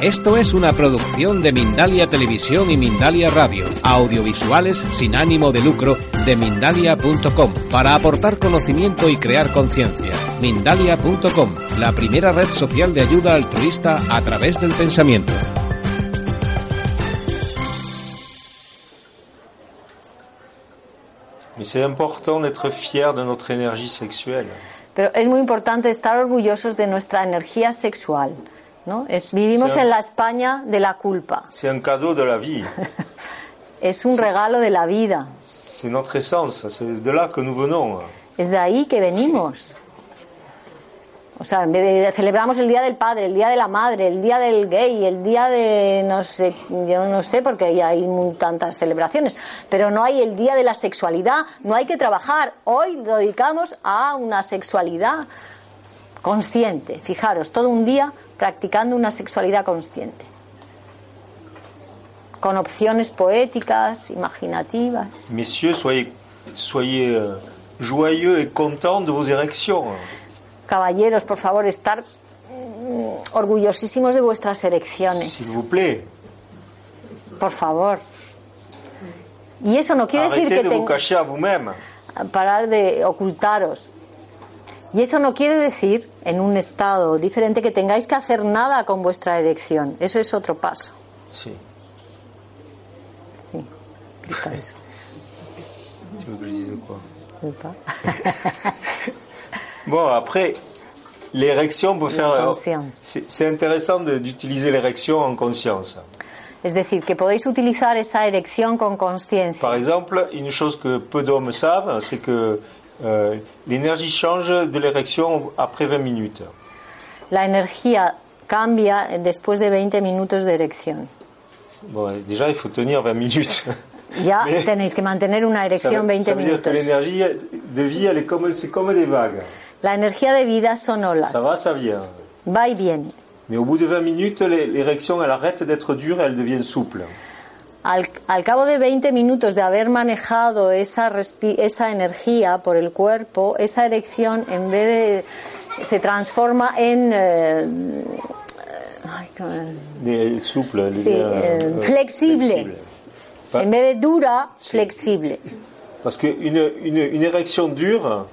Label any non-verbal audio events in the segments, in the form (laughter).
Esto es una producción de Mindalia Televisión y Mindalia Radio, audiovisuales sin ánimo de lucro de mindalia.com, para aportar conocimiento y crear conciencia. Mindalia.com, la primera red social de ayuda altruista a través del pensamiento. Pero es muy importante estar orgullosos de nuestra energía sexual. ¿No? Es, vivimos Sí. en la España de la culpa. C'est un cadeau de la vie. Es un regalo de la vida. C'est notre essence. C'est de là que nous venons. Es de ahí que venimos. O sea, celebramos el día del padre, el día de la madre, el día del gay, el día de no sé, yo no sé porque hay tantas celebraciones, pero no hay el día de la sexualidad, no hay que trabajar. Hoy lo dedicamos a una sexualidad consciente. Fijaros, todo un día practicando una sexualidad consciente. Con opciones poéticas, imaginativas. Messieurs, soyez, soyez euh, joyeux et contents de vos érections. Caballeros, por favor, estar mm, orgullosísimos de vuestras S'il elecciones. vous plaît. Por favor. Y eso no quiere decir Arrêtez que de vous ten- cacher à vous-même. parar de ocultaros. Y eso no quiere decir, en un estado diferente, que tengáis que hacer nada con vuestra erección. Eso es otro paso. Si. Sí, explica eso. (laughs) (laughs) Bon, après, l'érection peut faire. C'est intéressant d'utiliser l'érection en conscience. Es decir, que podéis utilizar esa erección con conciencia. Par exemple, une chose que peu d'hommes savent, c'est que euh, l'énergie change de l'érection après 20 minutes. La energía cambia después de 20 minutos de erección. Bon, déjà, il faut tenir 20 minutes. (laughs) Ya Mais tenéis que mantener una ça erección veut, 20 ça veut dire que l'énergie de vie, elle est comme, c'est comme des vagues. La energía de vida son Ça olas. va, ça vient. Va y viene. Mais au bout de 20 minutes, l'é- l'érection, elle arrête d'être dure et elle devient souple. Al, al cabo de 20 minutos de haber manejado esa, respi- esa energía por el cuerpo, esa erección en vez de se transforma en eh, ay. Des- souple. elle Sí, euh, euh, flexible. Pas- en vez de dura, flexible. Parce qu'une une, une érection dure,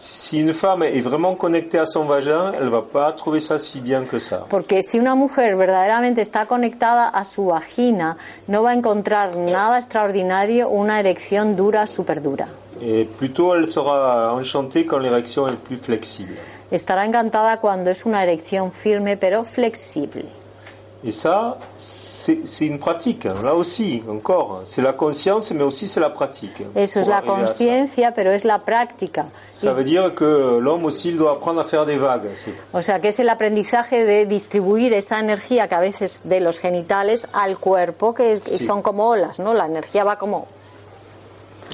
si une femme est vraiment connectée à son vagin, elle va pas trouver ça si bien que ça. Porque si una mujer verdaderamente está conectada a su vagina, no va a encontrar nada extraordinario una erección dura, súper dura. Et plutôt, elle sera enchantée quand l'érection est plus flexible. Estará encantada cuando es una erección firme pero flexible. Et ça, c'est une pratique. Là aussi, encore, c'est la conscience, mais aussi c'est la pratique. Eso es la conciencia, pero es la práctica. Ça veut dire que l'homme aussi il doit apprendre à faire des vagues. O sea, que es el aprendizaje de distribuir esa energía que a veces de los genitales al cuerpo, que es- Sí. son como olas, ¿no? La energía va como...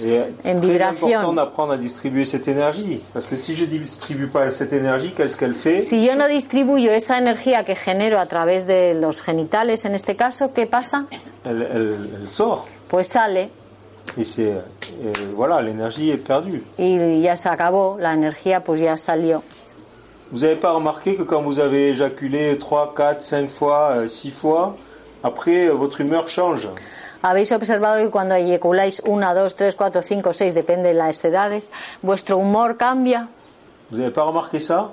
Et En très vibration. important d'apprendre à distribuer cette énergie. Parce que si je distribue pas cette énergie, qu'est-ce qu'elle fait Si yo no distribuyo esa energía que genero a través de los genitales, en este caso, ¿qué pasa? elle, elle- elle sort. Pues sale Et c'est, euh, voilà, l'énergie est perdue. y ya se acabó, la energía pues ya salió. Vous n'avez pas remarqué que quand vous avez éjaculé 3, 4, 5 fois, 6 fois, après, euh, votre humeur change. Habéis observado que cuando eyaculáis una, dos, tres, cuatro, cinco, seis, depende de las edades, vuestro humor cambia. Vous n'avez pas remarqué ça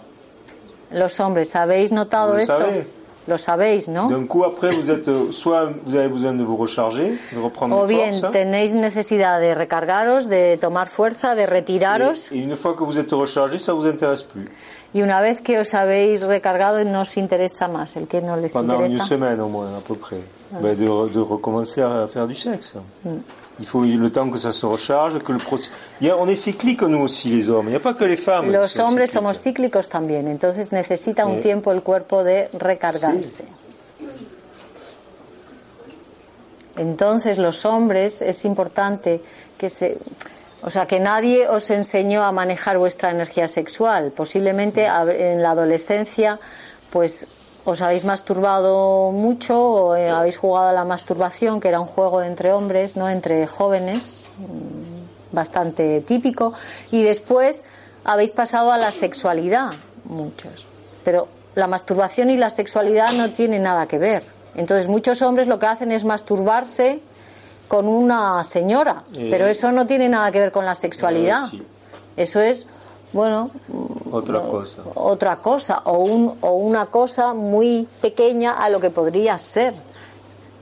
Los hombres, ¿habéis notado esto? savez. Lo sabéis, ¿no? D'un coup, après, vous êtes, euh, soit vous avez besoin de vous recharger, de reprendre O une bien force. tenéis necesidad de recargaros, de tomar fuerza, de retiraros, Et, et une fois que vous êtes rechargé, ça vous intéresse plus. y una vez que os habéis recargado no os interesa más, el que no les Pendant une interesa. semaine au moins, à peu près. Ah. bah de, de, recommencer à faire du sexe. Mm. Il faut le temps que ça se recharge, que le proces... y a, on est cyclique nous aussi les hommes, il n'y a pas que les femmes. Los hombres cíclicos. somos cíclicos también, entonces necesita un eh. tiempo el cuerpo de recargarse. Sí. Entonces los hombres es importante que se o sea, que nadie os enseñó a manejar vuestra energía sexual. Posiblemente mm. en la adolescencia, pues os habéis masturbado mucho o eh, habéis jugado a la masturbación, que era un juego entre hombres, no entre jóvenes, mm, bastante típico, y después habéis pasado a la sexualidad, muchos. Pero la masturbación y la sexualidad no tienen nada que ver. Entonces muchos hombres lo que hacen es masturbarse con una señora, Eh. pero eso no tiene nada que ver con la sexualidad. Eh, sí. Eso es, bueno, Otra cosa. otra cosa o, un, o una cosa muy pequeña a lo que podría ser.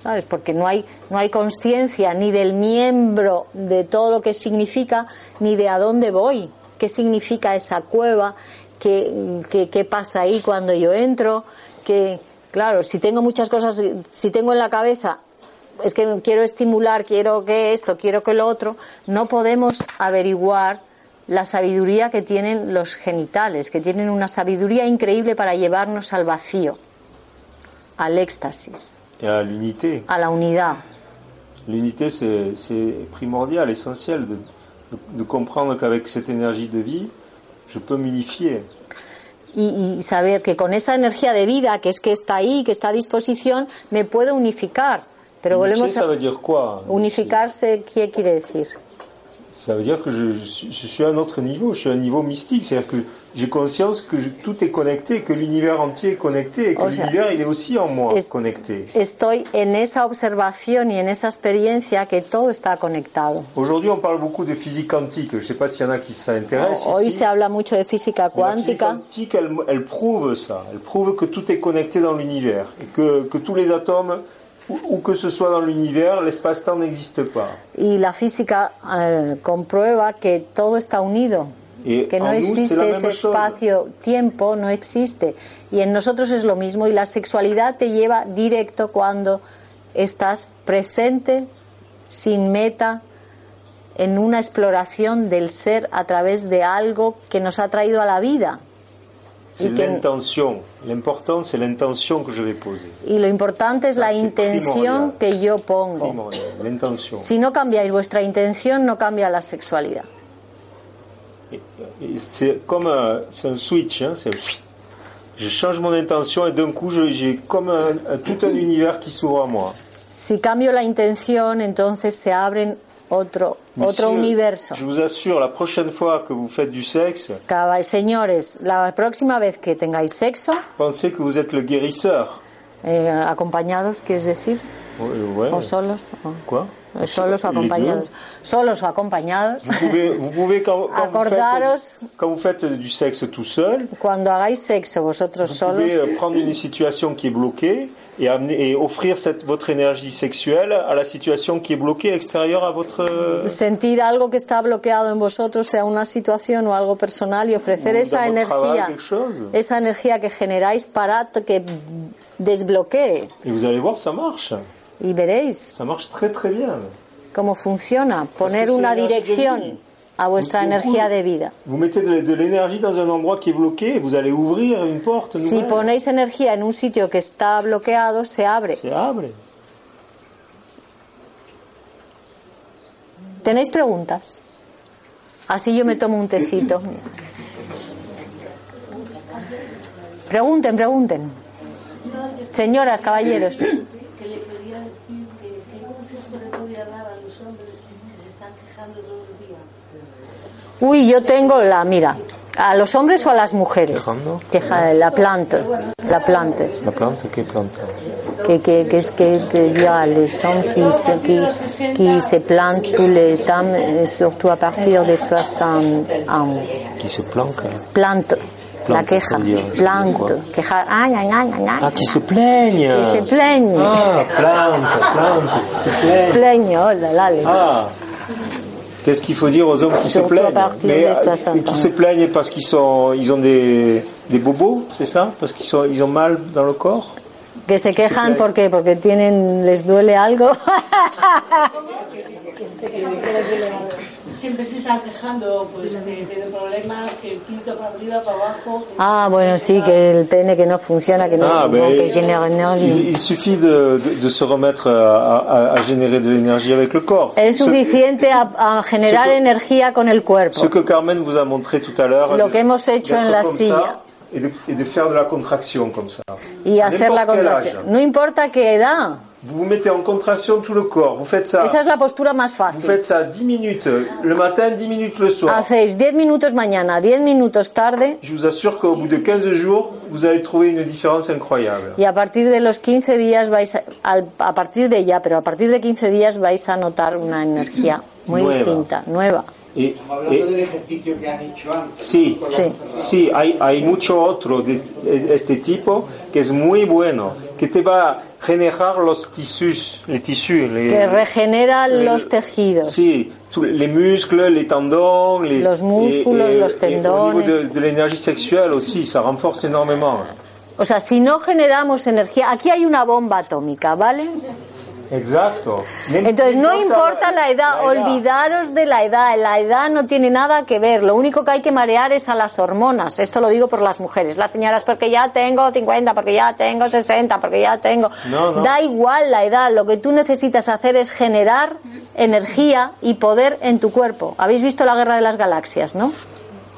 ¿Sabes? Porque no hay, no hay conciencia ni del miembro de todo lo que significa, ni de a dónde voy, qué significa esa cueva, qué, qué- qué pasa ahí cuando yo entro, que, claro, si tengo muchas cosas, si tengo en la cabeza, es que quiero estimular, quiero que esto, quiero que lo otro, no podemos averiguar la sabiduría que tienen los genitales, que tienen una sabiduría increíble para llevarnos al vacío, al éxtasis, l'unité. a la unidad. L'unité, c'est primordial, essentiel de, de- de comprendre qu'avec cette énergie de vie, je peux m'unifier. Y, y saber que con esa energía de vida, que es que está ahí, que está a disposición, me puedo unificar. Pero volvemos a unificarse, ¿qué quiere decir? Ça veut dire que je, je suis, je suis à un autre niveau, je suis à un niveau mystique, c'est-à-dire que j'ai conscience que je- tout est connecté, que l'univers entier est connecté, et que l'univers il est aussi en moi es- connecté. Estoy en esa observación y en esa experiencia que todo está conectado? Aujourd'hui, on parle beaucoup de physique quantique. Je ne sais pas s'il y en a qui s'intéressent. Hoy ici. se habla mucho de física Mais La physique cuántica. quantique, elle, elle prouve ça. Elle prouve que tout est connecté dans l'univers et que, que tous les atomes, où, que ce soit dans l'univers, l'espace-temps n'existe pas. Y la física eh, comprueba que todo está unido, que no nous, existe ese espacio-tiempo, no existe. Y en nosotros es lo mismo. Y la sexualidad te lleva directo cuando estás presente, sin meta, en una exploración del ser a través de algo que nos ha traído a la vida. C'est l'intention. L'important, c'est l'intention que je vais poser. Y lo importante es la intención primordial. que yo pongo. L'intention. Si no cambiáis vuestra intención, no cambia la sexualidad. C'est comme un, c'est un switch. hein, je change mon intention et d'un coup, j'ai comme un- un- tout un univers qui s'ouvre à moi. Si cambio la intención, entonces se abren otro, Monsieur, otro universo. Je vous assure, la prochaine fois que vous faites du sexe, Señores, la próxima vez que tengáis sexo, pensez que vous êtes le guérisseur. eh, acompañados, quieres decir, Ouais, ouais. o solos, o- Quoi? Eh, solos o solos o. Vous pouvez, vous pouvez quand, quand vous faites, quand vous faites du sexe tout seul, Cuando hagáis sexo vosotros vous solos, pouvez euh, prendre une situation qui est bloquée et, amener, et offrir cette, votre énergie sexuelle à la situation qui est bloquée extérieure à votre... euh, sentir algo que está bloqueado en vosotros, sea una situación o algo personal, y ofrecer Ou esa travail, energía, chose. esa energía que generáis para que desbloquee. Et vous allez voir, ça marche. Y veréis cómo funciona, poner una dirección a vuestra energía de vida. Si ponéis energía en un sitio que está bloqueado, se abre. Se abre. ¿Tenéis preguntas? Así yo me tomo un tecito. Pregunten, pregunten. Señoras, caballeros. que le quería decir que qué consejo le podía dar a los hombres que se están quejando todo el día. Uy, yo tengo la, mira, a los hombres o a las mujeres. Quejando. Queja- la planta, la planta. La plante, c'est quelle plante que, que, qu'est-ce que, que il y a les hommes qui se, qui, qui se plantent tous les temps, surtout à partir de 60 ans. Qui se planque. Plante, la queja, plante, quoi queja, ay, ay, ay, ay, ay. Ah, qui se plaignent. Qui se plaignent. Ah, plante, plante, se plaignent. Oh là là, les- Ah. Qu'est-ce qu'il faut dire aux hommes qui se à plaignent partir Mais, des euh, 60 Qui se plaignent parce qu'ils sont, ils ont des, des bobos, c'est ça? Parce qu'ils sont, ils ont mal dans le corps? Que se quejan porque porque tienen les duele algo. (laughs) siempre se están quejando pues, que tienen problemas, que el quinto para arriba, para abajo. Ah, bueno, sí, que el pene que no funciona, que no, Ah, no, que genera énergie. il, il suffit de, de- de se remettre à, à- à générer de l'énergie avec le corps. Es Ce- suficiente a, a generar que- energía con el cuerpo. Ce que Carmen vous a montré tout à l'heure, Lo de- que hemos hecho en la silla. et de, et de faire de la contraction comme ça. Y hacer la contracción. No importa qué edad. Vous vous mettez en contraction tout le corps. Vous faites ça. Esa es la postura más Vous fácil. faites ça 10 minutes le matin, 10 minutes le soir. Hacéis 10 minutos mañana, 10 minutos tarde Je vous assure qu'au bout de 15 jours, vous allez trouver une différence incroyable. y a partir de los 15 días vais a, al- a partir de ya, pero a partir de 15 días vais a notar una energía muy Nueva. distinta, nueva. Et, Hablando et- del ejercicio que has hecho antes. sí, Sí. sí, hay, hay mucho otro de este tipo que es muy bueno, que te va generar los tissus, les tissus, les, Que regenera les- los tejidos. Sí, les muscles, les tendons, les, Los músculos, los au tendones. niveau de, de l'énergie sexuelle aussi, ça renforce énormément. O sea, si no generamos energía, aquí hay una bomba atómica, ¿vale? Exacto. Entonces, no importa la edad, olvidaros de la edad, la edad no tiene nada que ver, lo único que hay que marear es a las hormonas, esto lo digo por las mujeres, las señoras porque ya tengo 50, porque ya tengo 60, porque ya tengo... No, no. Da igual la edad, lo que tú necesitas hacer es generar energía y poder en tu cuerpo. Habéis visto la guerra de las galaxias, ¿no?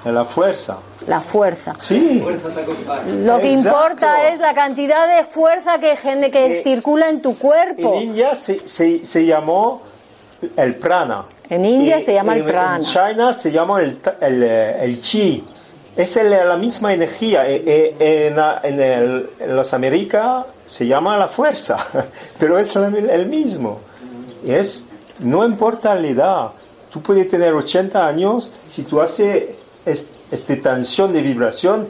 La fuerza. La fuerza. Sí. Lo que Exacto. importa es la cantidad de fuerza que, gene- que Eh, circula en tu En cuerpo. India se, se, se llamó el prana. En India Y se llama el en- prana. En China se llama el, el, eh, el chi. Es el- la misma energía. E- e- En, la- en, el- en las Américas se llama la fuerza, (laughs) pero es el, el mismo. Es, no importa la edad. Tú puedes tener 80 años, si tú haces es- esta tensión de vibración,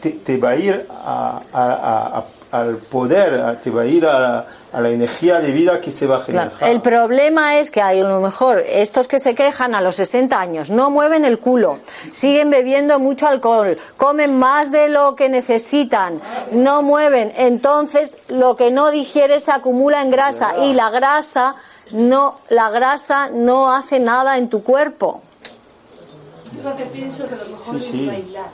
te, te va a ir a- a- a- a- al poder, te va a ir a, la- energía de vida que se va a generar. Claro. El problema es que hay, a lo mejor estos que se quejan a los 60 años no mueven el culo, siguen bebiendo mucho alcohol, comen más de lo que necesitan, no mueven, entonces lo que no digiere se acumula en grasa y la grasa no la grasa no hace nada en tu cuerpo. Yo lo que pienso que lo mejor Sí, sí. es bailar.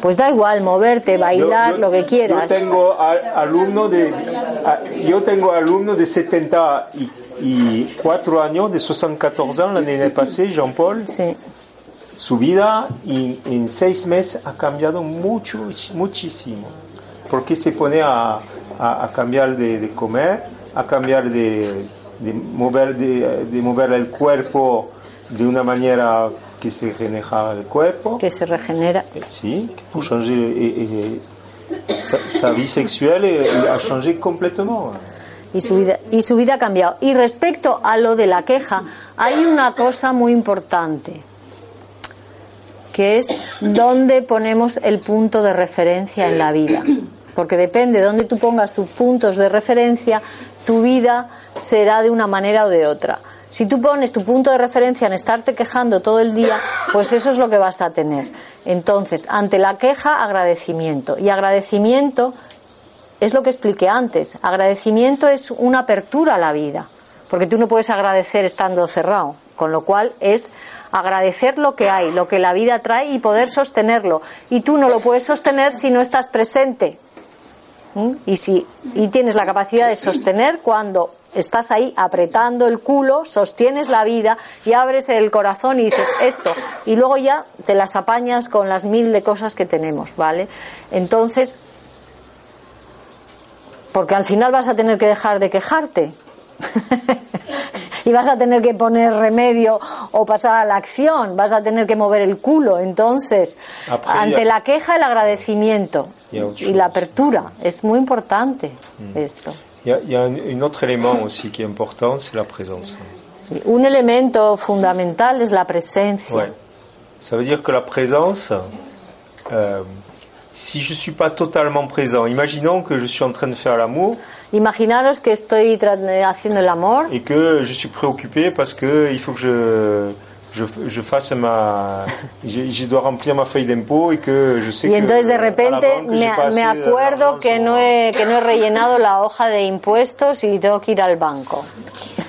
Pues da igual moverte, bailar, Yo- yo- lo que quieras. Yo tengo alumnos de, a- yo tengo alumnos de 74 años, de 74 años, l'année passée, Jean-Paul. Sí. Su vida en, en seis meses ha cambiado mucho, muchísimo. Porque se pone a, a- a cambiar de, de comer, a cambiar de, de mover, de, de mover el cuerpo de una manera que se genera el cuerpo. Que se regenera. Si, pour changer et, et- sa, sa vie sexuelle et- a changé complètement. y su vida y su vida ha cambiado. Y respecto a lo de la queja, hay una cosa muy importante que es dónde ponemos el punto de referencia en la vida. Porque depende de dónde tú pongas tus puntos de referencia, tu vida será de una manera o de otra. Si tú pones tu punto de referencia en estarte quejando todo el día, pues eso es lo que vas a tener. Entonces, ante la queja, agradecimiento. Y agradecimiento es lo que expliqué antes. Agradecimiento es una apertura a la vida, porque tú no puedes agradecer estando cerrado, con lo cual es agradecer lo que hay, lo que la vida trae y poder sostenerlo. Y tú no lo puedes sostener si no estás presente. ¿Mm? Y si y tienes la capacidad de sostener cuando estás ahí apretando el culo, sostienes la vida y abres el corazón y dices esto y luego ya te las apañas con las mil de cosas que tenemos, ¿vale? Entonces, porque al final vas a tener que dejar de quejarte. (laughs) y vas a tener que poner remedio o pasar a la acción, vas a tener que mover el culo. Entonces, Après, ante la queja, el agradecimiento y la apertura es muy importante esto. Il y a, il y a un, un autre élément aussi qui est important, c'est la présence. Sí. Un elemento fundamental es la presencia. Ouais. Ça veut dire que la présence, euh, si je ne suis pas totalement présent, imaginons que je suis en train de faire l'amour Imaginaros que estoy haciendo el amor et que je suis préoccupé parce que il faut que je, je, je fasse ma. Je, je dois remplir ma feuille d'impôt et que je sais y que. entonces de à la repente banque, me, me acuerdo que no, he, que no he rellenado la hoja de impuestos y tengo que ir al banco.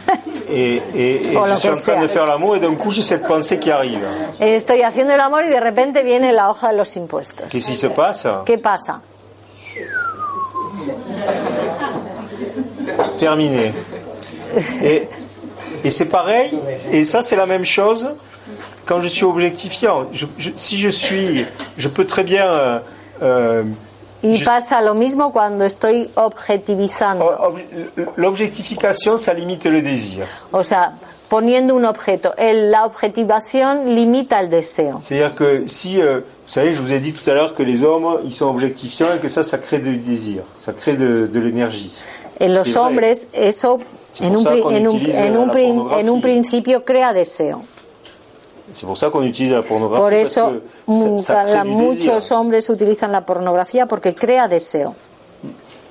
(laughs) et, et- et je suis que en train de faire l'amour et d'un coup j'ai cette pensée qui arrive. Estoy haciendo el amor y de repente viene la hoja de los impuestos. Qu'est-ce qui se passe ¿Qué pasa? Terminé. Et, (laughs) et c'est pareil, et ça c'est la même chose quand je suis objectifiant. Je- je- si je suis, je peux très bien... euh, euh, Y Je- pasa lo mismo cuando estoy objetivizando. ob- L'objectification, ça limite le désir. O sea, poniendo un objeto. El- la objetivación limita el deseo. C'est-à-dire que si, euh, vous savez, je vous ai dit tout à l'heure que les hommes, ils sont objectifiants et que ça, ça crée du désir, ça crée de, de l'énergie. En los hombres eso en un, en un- en un en principio crea deseo. Ça qu'on utilise la. Por eso muchos hombres utilizan la pornografía porque crea deseo.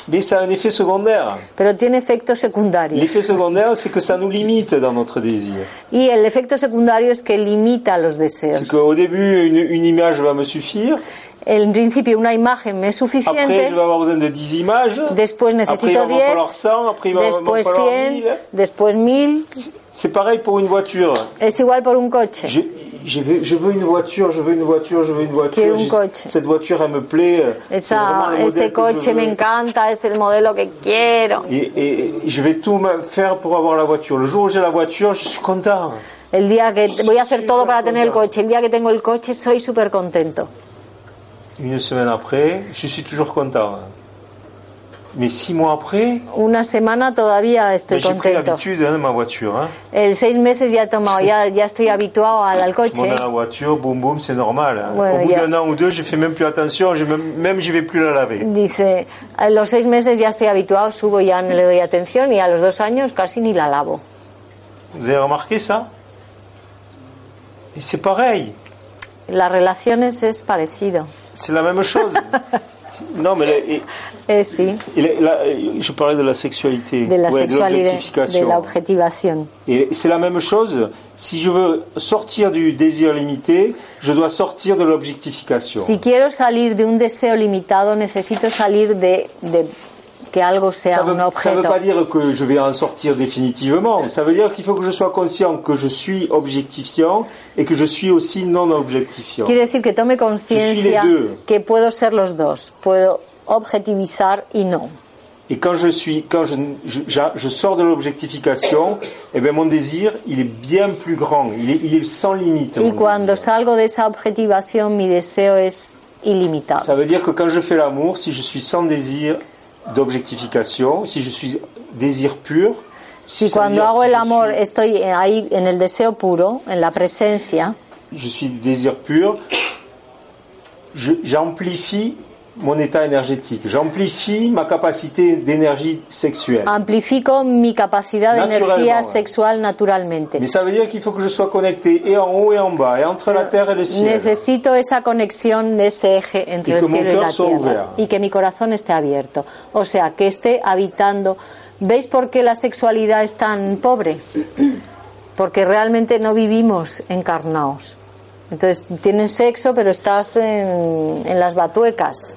Mais un effet. Pero tiene efectos secundarios. L'effet secondaire, c'est que ça nous limite dans notre désir. Y el efecto secundario es que limita los C'est deseos. En principio una imagen me es Après, suficiente, je vais avoir besoin de 10 images. después necesito va m'en 10, falloir 100. Après, il va m'en después falloir 100, 1000. después 1000. C'est pareil pour une voiture. Es igual por un coche. Je, je veux, je veux une voiture, je veux une voiture, je veux une voiture. Quiero un coche. Cette voiture, elle me plaît. Esa, ese coche me encanta, es el modelo que quiero. Et, et- et je vais tout me faire pour avoir la voiture. Le jour où j'ai la voiture, je suis content. El día que voy a hacer todo para tener el coche, el día que tengo el coche soy súper contento. Une semaine après, je suis toujours content. Mais six mois après, Una semana todavía mais estoy j'ai pris contento. l'habitude hein, de ma voiture. Hein. El seis meses ya he tomado, ya, ya estoy habituado al, al Je monte coche. dans la voiture, boum boum, c'est normal. hein. Ouais, Au bout d'un an ou deux, j'ai fait même plus attention, j'ai même, même j'y vais plus la laver. Dice, a los seis meses ya estoy habituado, subo, ya no le doy atención y a los dos años casi ni la lavo. Vous avez remarqué ça? C'est pareil, Las relaciones es parecido. C'est la même chose. (laughs) non, mais la- et- Eh, et la- la- je parlais de la sexualité, de la ouais, sexualidad, de l'objectification. Et c'est la même chose. Si je veux sortir du désir limité, je dois sortir de l'objectification. Si quiero salir de un deseo limitado, necesito salir de, de que algo sea Ça ne un veut, ça veut objeto. pas dire que je vais en sortir définitivement. Ça veut dire qu'il faut que je sois conscient que je suis objectifiant et que je suis aussi non objectifiant. Quiere decir que tome conciencia Je suis les deux. que puedo ser los dos. Puedo objetivizar y no. Et quand je suis, quand je, je, j'a- je sors de l'objectification, eh ben mon désir, il est bien plus grand. Il est, il est sans limite. Mon cuando désir. salgo de esa objetivación, mi deseo es ilimitado. Ça veut dire que quand je fais l'amour, si je suis sans désir d'objectification, si je suis désir pur, Si cuando hago el je amor suis- estoy ahí en el deseo puro, en la presencia, je suis désir pur, j'amplifie mon état énergétique, j'amplifie ma capacité d'énergie sexuelle. amplifico mi capacidad de energía sexual naturalmente. Mais ça veut dire qu'il faut que je sois connecté et en haut et en bas, et entre la terre et le ciel. Necesito esa conexión de ese eje entre Y el cielo y la tierra ouvert. y que mi corazón esté abierto. O sea, que esté habitando. ¿Veis por qué la sexualidad es tan pobre? (clears throat) Porque realmente no vivimos encarnados. Entonces, tienes sexo, pero estás en, en las batuecas.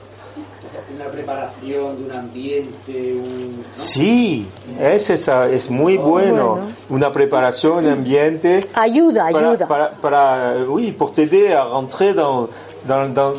preparación de un ambiente, un... Sí, es esa, es muy bueno. Bueno. Una preparación, un ambiente. Ayuda, para, ayuda. para- para- oui, pour t'aider à rentrer dans, dans, dans,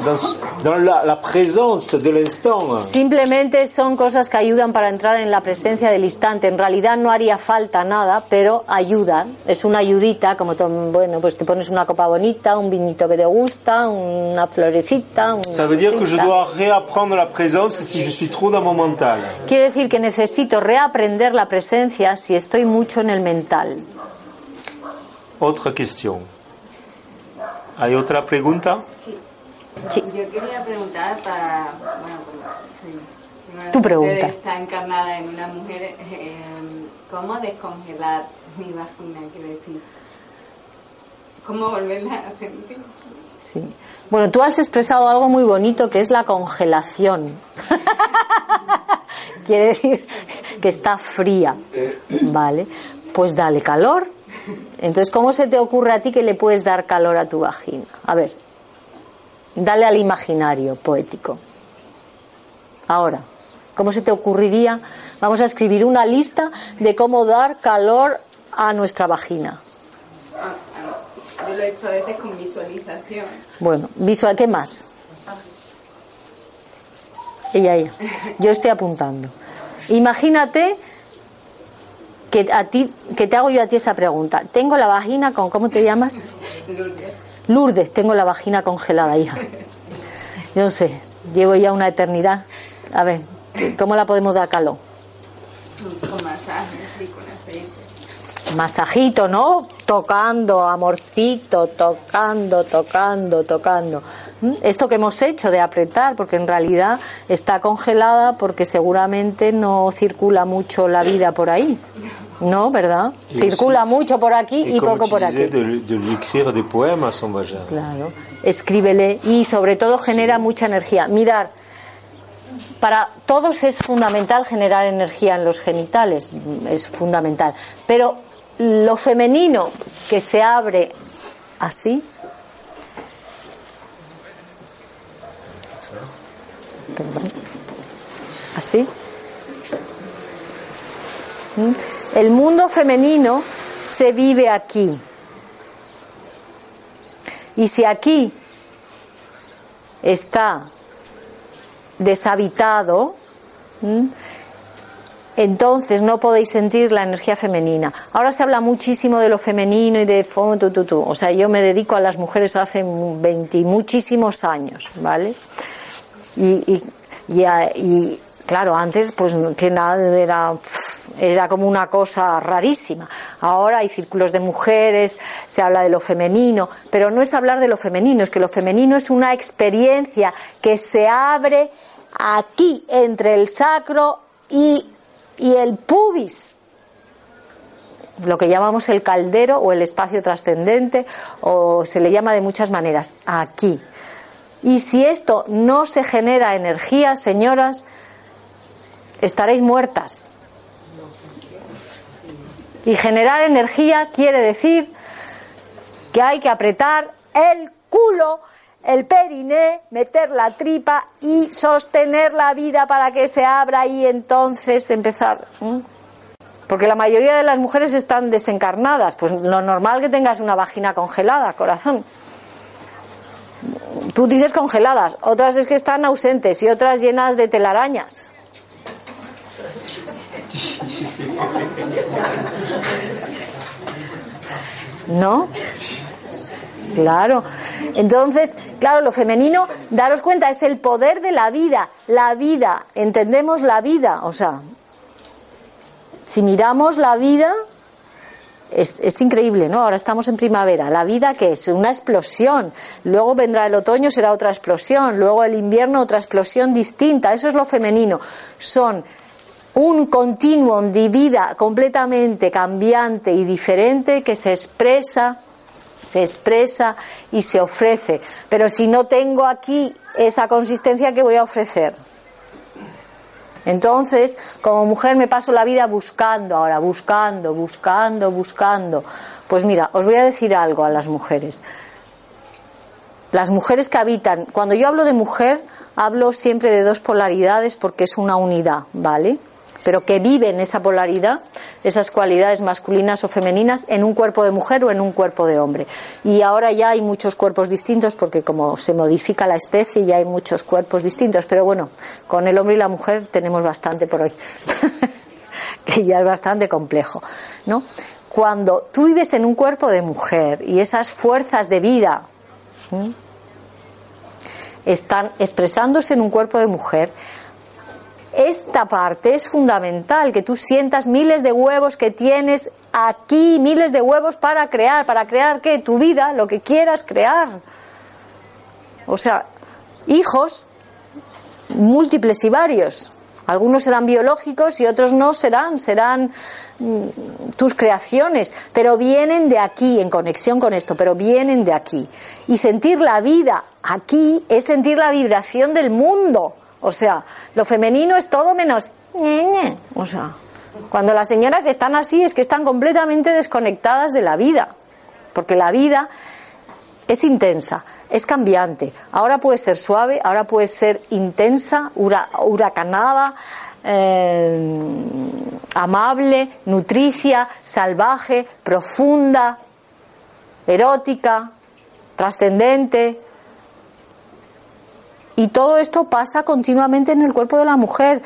dans, la, la présence de l'instant. Simplemente son cosas que ayudan para entrar en la presencia del instante. En realidad no haría falta nada, pero ayudan. Es una ayudita, como bueno, pues te pones una copa bonita, un vinito que te gusta, una florecita. una Ça veut dire que je dois réapprendre la présence si je suis trop dans mon mental. Quiere decir que necesito reaprender la presencia si estoy mucho en el mental. Autre question. ¿Hay otra pregunta? Sí. Yo quería preguntar para, bueno, una Tu pregunta. está encarnada en una mujer, eh, ¿cómo descongelar mi vagina? Quiero decir, ¿cómo volverla a sentir? Sí. Bueno, tú has expresado algo muy bonito que es la congelación. (laughs) Quiere decir que está fría. Vale. Pues dale calor. Entonces, ¿cómo se te ocurre a ti que le puedes dar calor a tu vagina? A ver. Dale al imaginario poético. Ahora. ¿Cómo se te ocurriría? Vamos a escribir una lista de cómo dar calor a nuestra vagina. Yo lo he hecho a veces con visualización. Bueno, visual, ¿qué más? Ella, ella. Yo estoy apuntando. Imagínate que a ti, que te hago yo a ti esa pregunta. Tengo la vagina con, ¿cómo te llamas? Lourdes. Lourdes, tengo la vagina congelada, hija. Yo no sé, llevo ya una eternidad. A ver, ¿cómo la podemos dar calor? Con masajes y con aceite. Masajito, ¿no? Tocando, amorcito, tocando, tocando, tocando. ¿Mm? Esto que hemos hecho de apretar, porque en realidad está congelada porque seguramente no circula mucho la vida por ahí. ¿No? ¿Verdad? Y Circula sí. mucho por aquí y, poco por aquí. de, de son vagin. Claro, escríbele y sobre todo genera mucha energía. Mirar, para todos es fundamental generar energía en los genitales, es fundamental. Pero lo femenino que se abre así, así. ¿Mm? El mundo femenino se vive aquí. Y si aquí está deshabitado, ¿m? Entonces no podéis sentir la energía femenina. Ahora se habla muchísimo de lo femenino y de tu, tu, tu. O sea, yo me dedico a las mujeres hace 20 y muchísimos años, ¿vale? Y, y, y y, claro, antes pues que nada era, era como una cosa rarísima. Ahora hay círculos de mujeres, se habla de lo femenino, pero no es hablar de lo femenino, es que lo femenino es una experiencia que se abre aquí entre el sacro y, y el pubis lo que llamamos el caldero o el espacio trascendente, o se le llama de muchas maneras, aquí. Y si esto no se genera energía, señoras, estaréis muertas. Y generar energía quiere decir que hay que apretar el culo, el periné, meter la tripa y sostener la vida para que se abra y entonces empezar. Porque la mayoría de las mujeres están desencarnadas. Pues lo normal que tengas una vagina congelada, corazón. Tú dices congeladas, otras es que están ausentes y otras llenas de telarañas. ¿No? Claro. Entonces, claro, lo femenino, daros cuenta, es el poder de la vida. La vida, entendemos la vida. O sea, si miramos la vida, es, es, increíble, ¿no? Ahora estamos en primavera. La vida que es una explosión. Luego vendrá el otoño, será otra explosión. Luego el invierno, otra explosión distinta. Eso es lo femenino. Son un continuum de vida completamente cambiante y diferente que se expresa se expresa y se ofrece. Pero si no tengo aquí esa consistencia, ¿qué voy a ofrecer? Entonces, como mujer me paso la vida buscando ahora, buscando, buscando, buscando. Pues mira, os voy a decir algo a las mujeres. Las mujeres que habitan, cuando yo hablo de mujer, hablo siempre de dos polaridades porque es una unidad, ¿vale? Pero que viven esa polaridad, esas cualidades masculinas o femeninas en un cuerpo de mujer o en un cuerpo de hombre. Y ahora ya hay muchos cuerpos distintos porque como se modifica la especie ya hay muchos cuerpos distintos. Pero bueno, con el hombre y la mujer tenemos bastante por hoy, (laughs) que ya es bastante complejo, ¿no? Cuando tú vives en un cuerpo de mujer y esas fuerzas de vida están expresándose en un cuerpo de mujer, esta parte es fundamental, que tú sientas miles de huevos que tienes aquí, miles de huevos para crear, para crear qué, tu vida, lo que quieras crear. O sea, hijos múltiples y varios. Algunos serán biológicos y otros no serán, serán mm, tus creaciones, pero vienen de aquí, en conexión con esto, pero vienen de aquí. Y sentir la vida aquí es sentir la vibración del mundo. O sea, lo femenino es todo menos. O sea, cuando las señoras están así es que están completamente desconectadas de la vida. Porque la vida es intensa. es cambiante. Ahora puede ser suave, ahora puede ser intensa, hura- huracanada, eh, amable, nutricia, salvaje, profunda, erótica, trascendente. Y todo esto pasa continuamente en el cuerpo de la mujer.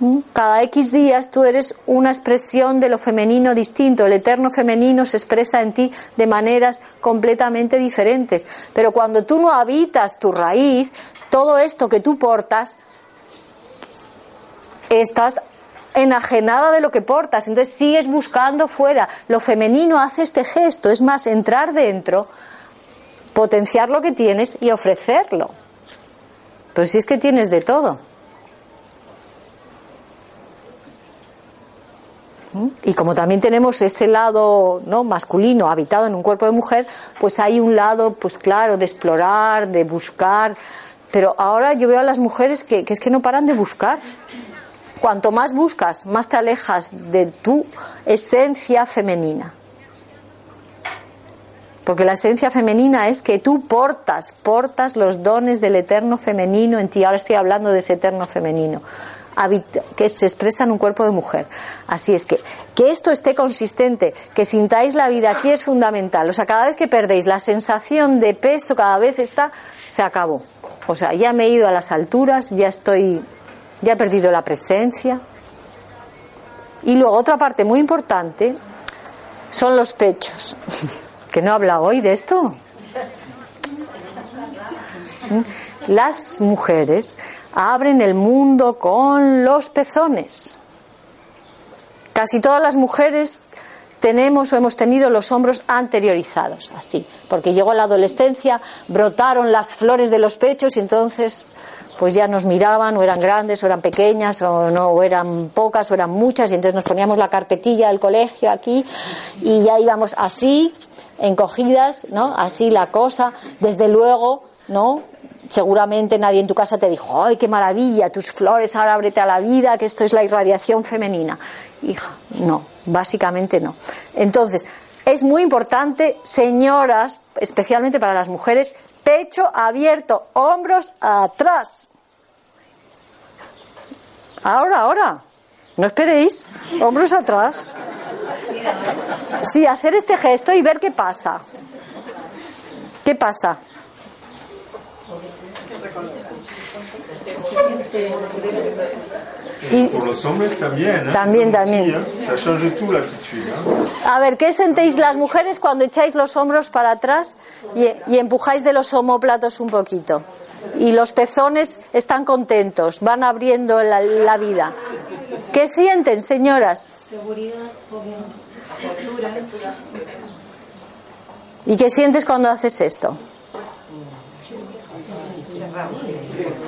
¿Mm? Cada X días tú eres una expresión de lo femenino distinto. El eterno femenino se expresa en ti de maneras completamente diferentes. Pero cuando tú no habitas tu raíz, todo esto que tú portas, estás enajenada de lo que portas. Entonces sigues buscando fuera. Lo femenino hace este gesto. Es más, entrar dentro, potenciar lo que tienes y ofrecerlo. Pero si es que tienes de todo. ¿Mm? Y como también tenemos ese lado ¿no? masculino habitado en un cuerpo de mujer, pues hay un lado, pues claro, de explorar, de buscar. Pero ahora yo veo a las mujeres que, que es que no paran de buscar. Cuanto más buscas, más te alejas de tu esencia femenina. Porque la esencia femenina es que tú portas, portas los dones del eterno femenino en ti. Ahora estoy hablando de ese eterno femenino que se expresa en un cuerpo de mujer. Así es que que esto esté consistente, que sintáis la vida aquí es fundamental. O sea, cada vez que perdéis la sensación de peso, cada vez está, se acabó. O sea, ya me he ido a las alturas, ya estoy, ya he perdido la presencia. Y luego otra parte muy importante son los pechos. (laughs) que no habla hoy de esto. Las mujeres abren el mundo con los pezones. Casi todas las mujeres tenemos o hemos tenido los hombros anteriorizados, así, porque llegó la adolescencia, brotaron las flores de los pechos y entonces pues ya nos miraban, o eran grandes, o eran pequeñas, o no, o eran pocas, o eran muchas, y entonces nos poníamos la carpetilla del colegio aquí, y ya íbamos así, encogidas, ¿no? Así la cosa, desde luego, ¿no? Seguramente nadie en tu casa te dijo, ¡ay, qué maravilla! Tus flores, ahora ábrete a la vida, que esto es la irradiación femenina. Hija, no, básicamente no. Entonces, es muy importante, señoras, especialmente para las mujeres, pecho abierto, hombros atrás. Ahora, ahora. No esperéis. Hombros atrás. Sí, hacer este gesto y ver qué pasa. ¿Qué pasa? Y- Pour los hombres también, ¿eh? También, Sí, también. ¿eh? Change tout. ¿eh? A ver, ¿qué sentéis las mujeres cuando echáis los hombros para atrás y, y empujáis de los homóplatos un poquito? Y los pezones están contentos, van abriendo la, la vida. ¿Qué sienten, señoras? Seguridad. ¿Y qué sientes cuando haces esto?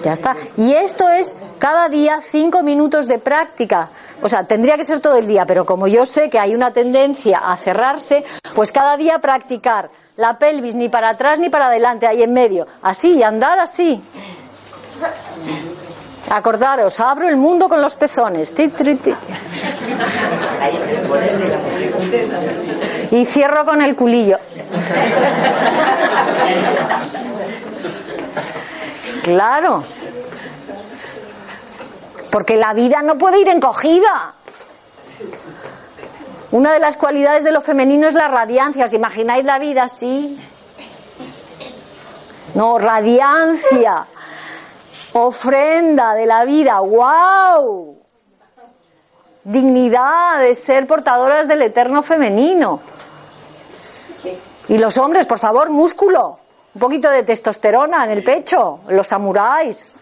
Ya está. Y esto es cada día cinco minutos de práctica. O sea, tendría que ser todo el día, pero como yo sé que hay una tendencia a cerrarse, pues cada día practicar la pelvis ni para atrás ni para adelante, ahí en medio. Así, y andar así. Acordaros, abro el mundo con los pezones. Y cierro con el culillo. Claro. Porque la vida no puede ir encogida. Una de las cualidades de lo femenino es la radiancia. ¿Os imagináis la vida así? No, radiancia. Ofrenda de la vida. ¡Wow! Dignidad de ser portadoras del eterno femenino. Y los hombres, por favor, músculo. Un poquito de testosterona en el pecho. Los samuráis.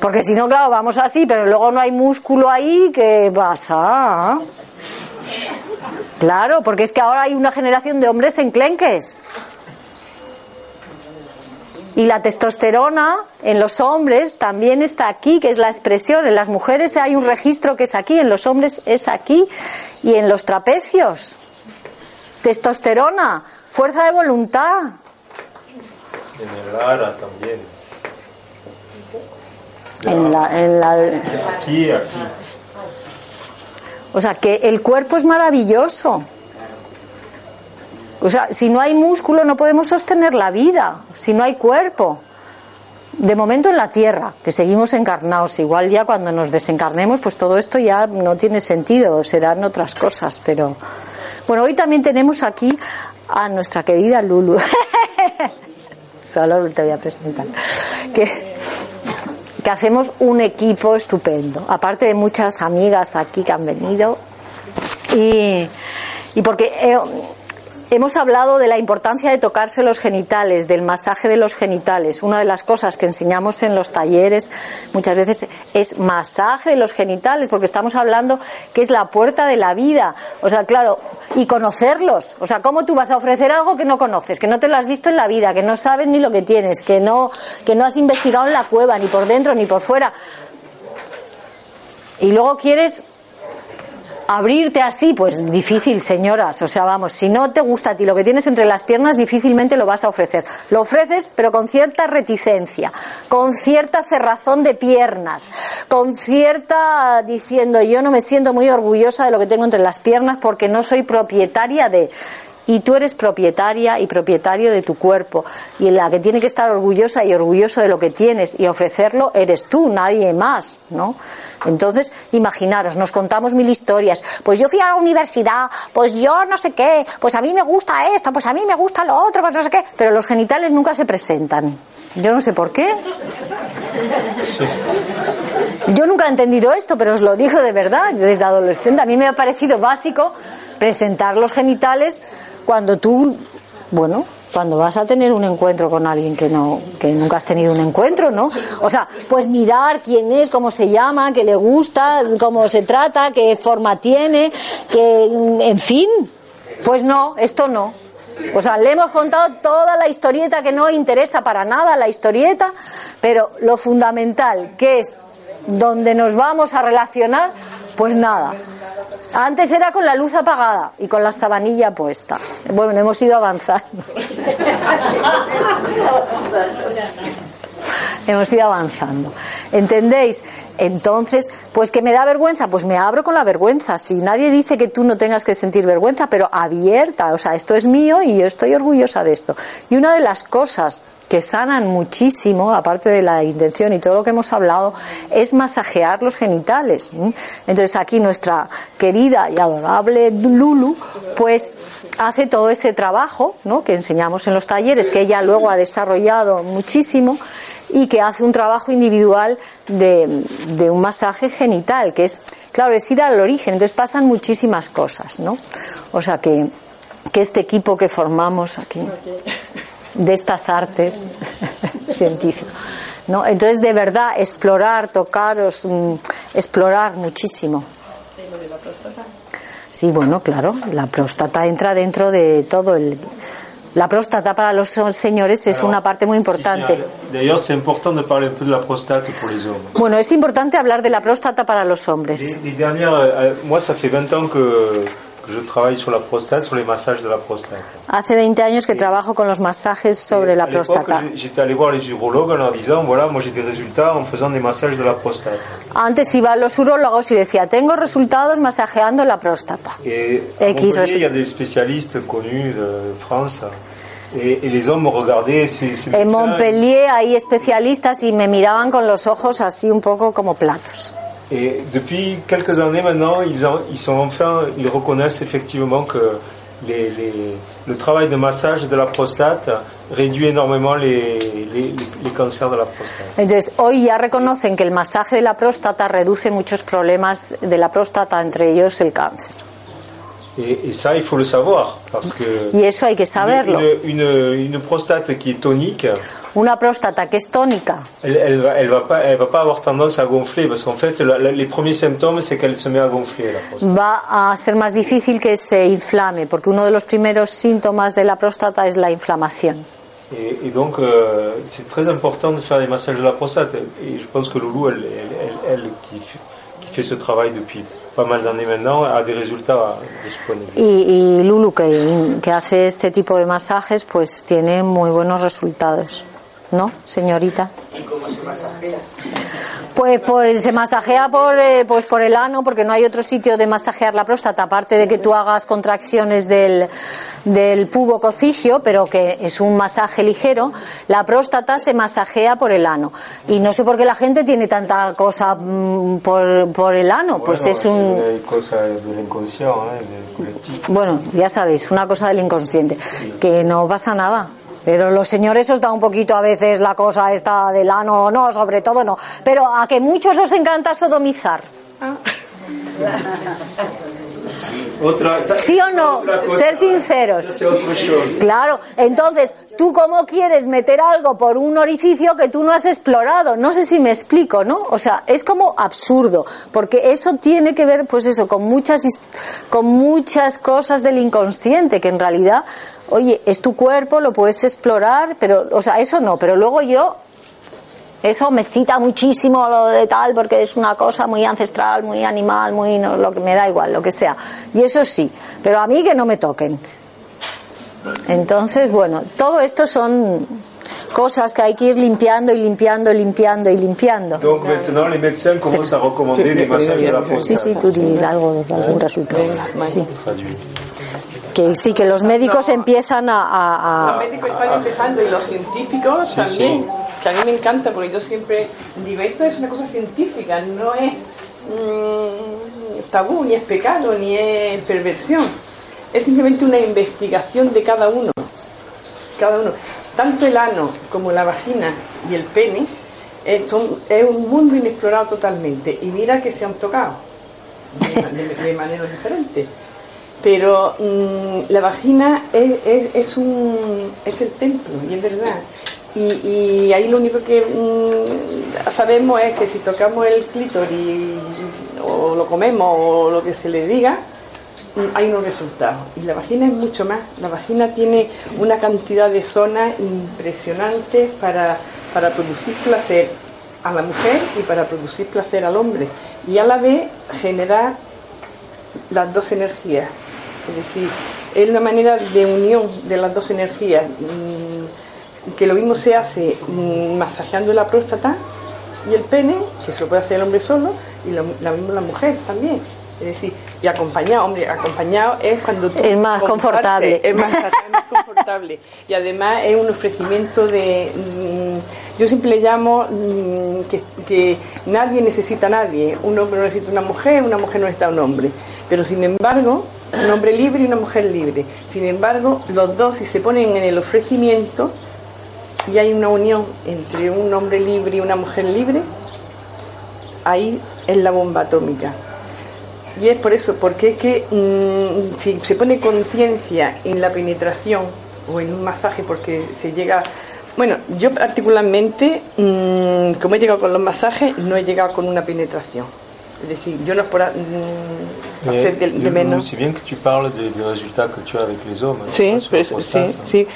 Porque si no, claro, vamos así, pero luego no hay músculo ahí, ¿qué pasa? Claro, porque es que ahora hay una generación de hombres enclenques. Y la testosterona en los hombres también está aquí, que es la expresión. En las mujeres hay un registro que es aquí, en los hombres es aquí y en los trapecios. Testosterona, fuerza de voluntad. En el ara también. En la, en la, Aquí, aquí. o sea, que el cuerpo es maravilloso. O sea, si no hay músculo no podemos sostener la vida, si no hay cuerpo. De momento en la tierra, que seguimos encarnados. Igual ya cuando nos desencarnemos, pues todo esto ya no tiene sentido, serán otras cosas. Pero bueno, hoy también tenemos aquí a nuestra querida Lulu. (laughs) Solo te voy a presentar. Que, que hacemos un equipo estupendo. Aparte de muchas amigas aquí que han venido. Y, y porque eh, hemos hablado de la importancia de tocarse los genitales, del masaje de los genitales. Una de las cosas que enseñamos en los talleres muchas veces es masaje de los genitales, porque estamos hablando que es la puerta de la vida. O sea, claro, y conocerlos. O sea, ¿cómo tú vas a ofrecer algo que no conoces, que no te lo has visto en la vida, que no sabes ni lo que tienes, que no, que no has investigado en la cueva, ni por dentro ni por fuera? Y luego quieres abrirte así, pues difícil, señoras. O sea, vamos, si no te gusta a ti lo que tienes entre las piernas, difícilmente lo vas a ofrecer. Lo ofreces, pero con cierta reticencia, con cierta cerrazón de piernas, con cierta diciendo yo no me siento muy orgullosa de lo que tengo entre las piernas porque no soy propietaria de y tú eres propietaria y propietario de tu cuerpo y la que tiene que estar orgullosa y orgulloso de lo que tienes y ofrecerlo eres tú, nadie más, ¿no? Entonces, imaginaros, nos contamos mil historias, pues yo fui a la universidad, pues yo no sé qué, pues a mí me gusta esto, pues a mí me gusta lo otro, pues no sé qué, pero los genitales nunca se presentan. Yo no sé por qué. Yo nunca he entendido esto, pero os lo digo de verdad, desde adolescente. A mí me ha parecido básico presentar los genitales cuando tú, bueno, cuando vas a tener un encuentro con alguien que no que nunca has tenido un encuentro, ¿no? O sea, pues mirar quién es, cómo se llama, qué le gusta, cómo se trata, qué forma tiene, que en fin. Pues no, esto no. O sea, le hemos contado toda la historieta que no interesa para nada la historieta, pero lo fundamental, que es donde nos vamos a relacionar, pues nada. Antes era con la luz apagada y con la sabanilla puesta. Bueno, hemos ido avanzando. (laughs) hemos ido avanzando. ¿Entendéis? Entonces, pues que me da vergüenza, pues me abro con la vergüenza. Si nadie dice que tú no tengas que sentir vergüenza, pero abierta, o sea, esto es mío y yo estoy orgullosa de esto. Y una de las cosas que sanan muchísimo, aparte de la intención y todo lo que hemos hablado, es masajear los genitales. Entonces aquí nuestra querida y adorable Lulu, pues hace todo ese trabajo ¿no? que enseñamos en los talleres, que ella luego ha desarrollado muchísimo y que hace un trabajo individual de, de, un masaje genital, que es, claro, es ir al origen, entonces pasan muchísimas cosas, ¿no? O sea que, que este equipo que formamos aquí de estas artes (laughs) científicas. ¿no? Entonces, de verdad, explorar, tocaros, mm, explorar muchísimo. Sí, bueno, claro, la próstata entra dentro de todo el. La próstata para los señores es una parte muy importante. D'ailleurs, c'est important de parler un peu de la prostate pour les hommes. Bueno, es importante hablar de la próstata para los hombres. Les, les dernières, moi, ça fait 20 ans que je travaille sur la prostate, sur les massages de la prostate. Hace 20 años que trabajo con los masajes sobre la próstata. J'étais allé voir les urologues en leur disant, voilà, moi j'ai des résultats en faisant des massages de la prostate. Antes iba a los urólogos y decía, tengo resultados masajeando la próstata. Et X il y a des spécialistes connus de France. Et, et les hommes me regardaient, ces, ces En Montpellier hay especialistas y me miraban con los ojos así un poco como platos. Et depuis quelques années maintenant, ils, ils sont enfin, ils reconnaissent effectivement que le travail de massage de la prostate réduit énormément les, les- les cancers de la prostate. Entonces, hoy ya reconocen que el masaje de la próstata reduce muchos problemas de la próstata, entre ellos el cáncer. Et, et ça, il faut le savoir, parce que Y eso hay que saberlo. une, une- une prostate qui est tonique, Una próstata que es tónica elle, elle, va, elle va pas, elle va pas avoir tendance à gonfler, parce qu'en fait, la- la- les premiers symptômes, c'est qu'elle se met à gonfler la prostate. va a ser más difícil que se inflame, porque uno de los primeros síntomas de la próstata es la inflamación. Et, et donc, euh, c'est très important de faire des massages de la prostate. Et je pense que Loulou, elle, elle, elle- elle, qui, fait, qui fait ce travail depuis pas mal d'années maintenant, a des résultats de ce point de vue. Y, y Lulu, que, que hace este tipo de masajes, pues tiene muy buenos resultados. ¿No, señorita? Y cómo se masajea? Pues, pues se masajea por, eh, pues por el ano, porque no hay otro sitio de masajear la próstata, aparte de que tú hagas contracciones del, del pubo cocigio, pero que es un masaje ligero, la próstata se masajea por el ano. Y no sé por qué la gente tiene tanta cosa mm, por, por el ano, pues es un... c'est une cosa del inconscient, hein, del colectivo. Bueno, ya sabéis, una cosa del inconsciente, que no pasa nada. Pero los señores os da un poquito a veces la cosa esta del ano, no, sobre todo no. Pero a que muchos os encanta sodomizar. (laughs) Otra, ¿Sí o no? otra cosa. Ser sinceros. Claro, entonces, ¿tú cómo quieres meter algo por un orificio que tú no has explorado? No sé si me explico, ¿no? O sea, es como absurdo, porque eso tiene que ver, pues eso, con muchas, con muchas cosas del inconsciente, que en realidad, oye, es tu cuerpo, lo puedes explorar, pero, o sea, eso no, pero luego yo eso me excita muchísimo lo de tal porque es una cosa muy ancestral, muy animal, muy no, lo que me da igual, lo que sea. Y eso sí, pero a mí que no me toquen. Entonces, bueno, todo esto son cosas que hay que ir limpiando y limpiando y limpiando y limpiando. Donc maintenant, les médecins commencent à recommander des massages de la prostate. Sí, sí, tú di algo, algún resultado. Sí. Que sí, que los médicos empiezan a- a- a, Los médicos están empezando y los científicos Sí, también, sí. Que a mí me encanta porque yo siempre digo, esto es una cosa científica, no es mm, tabú, ni es pecado, ni es perversión. Es simplemente una investigación de cada uno. Cada uno. Tanto el ano como la vagina y el pene eh, es un mundo inexplorado totalmente. Y mira que se han tocado de, maneras diferentes. Pero mm, la vagina es- es un, es el templo, y es verdad. Y, ahí lo único que mm, sabemos es que si tocamos el clítoris o lo comemos o lo que se le diga, mm, hay unos resultados. Y la vagina es mucho más. La vagina tiene una cantidad de zonas impresionantes para, para producir placer a la mujer y para producir placer al hombre. Y a la vez generar las dos energías. Es decir, es una manera de unión de las dos energías, mm, que lo mismo se hace mm, masajeando la próstata y el pene, que se lo puede hacer el hombre solo, y lo, lo mismo la mujer también. Es decir, y acompañado, hombre, acompañado es cuando tú Es más confortable. Es más, es más confortable. Y además es un ofrecimiento de... mm, yo siempre le llamo mm, que, que nadie necesita a nadie. Un hombre no necesita una mujer, una mujer no necesita a un hombre. Pero sin embargo, un hombre libre y una mujer libre. Sin embargo, los dos, si se ponen en el ofrecimiento y hay una unión entre un hombre libre y una mujer libre, ahí es la bomba atómica. Y es por eso, porque es que mm, si se pone conciencia en la penetración o en un masaje, porque se llega. Bueno, yo particularmente, mm, como he llegado con los masajes, no he llegado con una penetración. Es decir, yo no por mm, hacer de, de nous, menos. c'est bien que tu parles des, des résultats que tu as avec les hommes. Sí, la pues, sí, sí.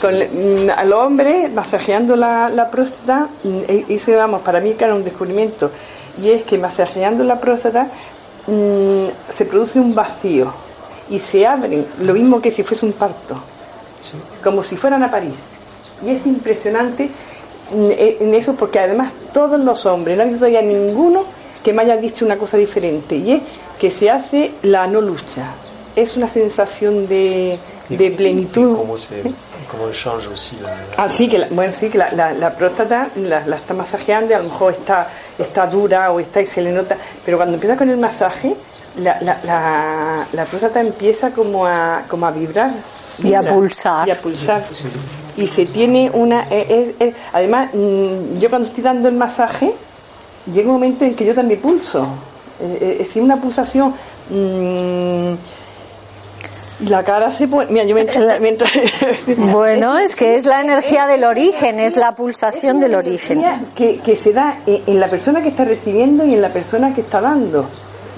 Con, mm, al hombre, masajeando la, la próstata, e- eso, vamos, para mí que era un descubrimiento. Y es que masajeando la próstata mm, se produce un vacío y se abren, lo mismo que si fuese un parto, como si fueran a parir. Y es impresionante e- en eso porque además todos los hombres, no hay todavía ninguno que me haya dicho una cosa diferente y es que se hace la no lucha. Es una sensación de, de plenitud. Comment change aussi la, Ah, sí, que la, bueno, sí, que la, la- la próstata la, la está masajeando y a lo mejor está, está dura o está y se le nota, pero cuando empieza con el masaje, la, la, la, la próstata empieza como a, como a vibrar. Y a pulsar. Y a pulsar. Y se tiene una... eh, eh, eh, además, mm, yo cuando estoy dando el masaje, llega un momento en que yo también pulso. Eh, eh, es una pulsación... mm, la cara se pone... Mira, yo mientras... mientras (laughs) Bueno, es que es la energía del origen, es la pulsación del origen. Que, que se da en, la persona que está recibiendo y en la persona que está dando.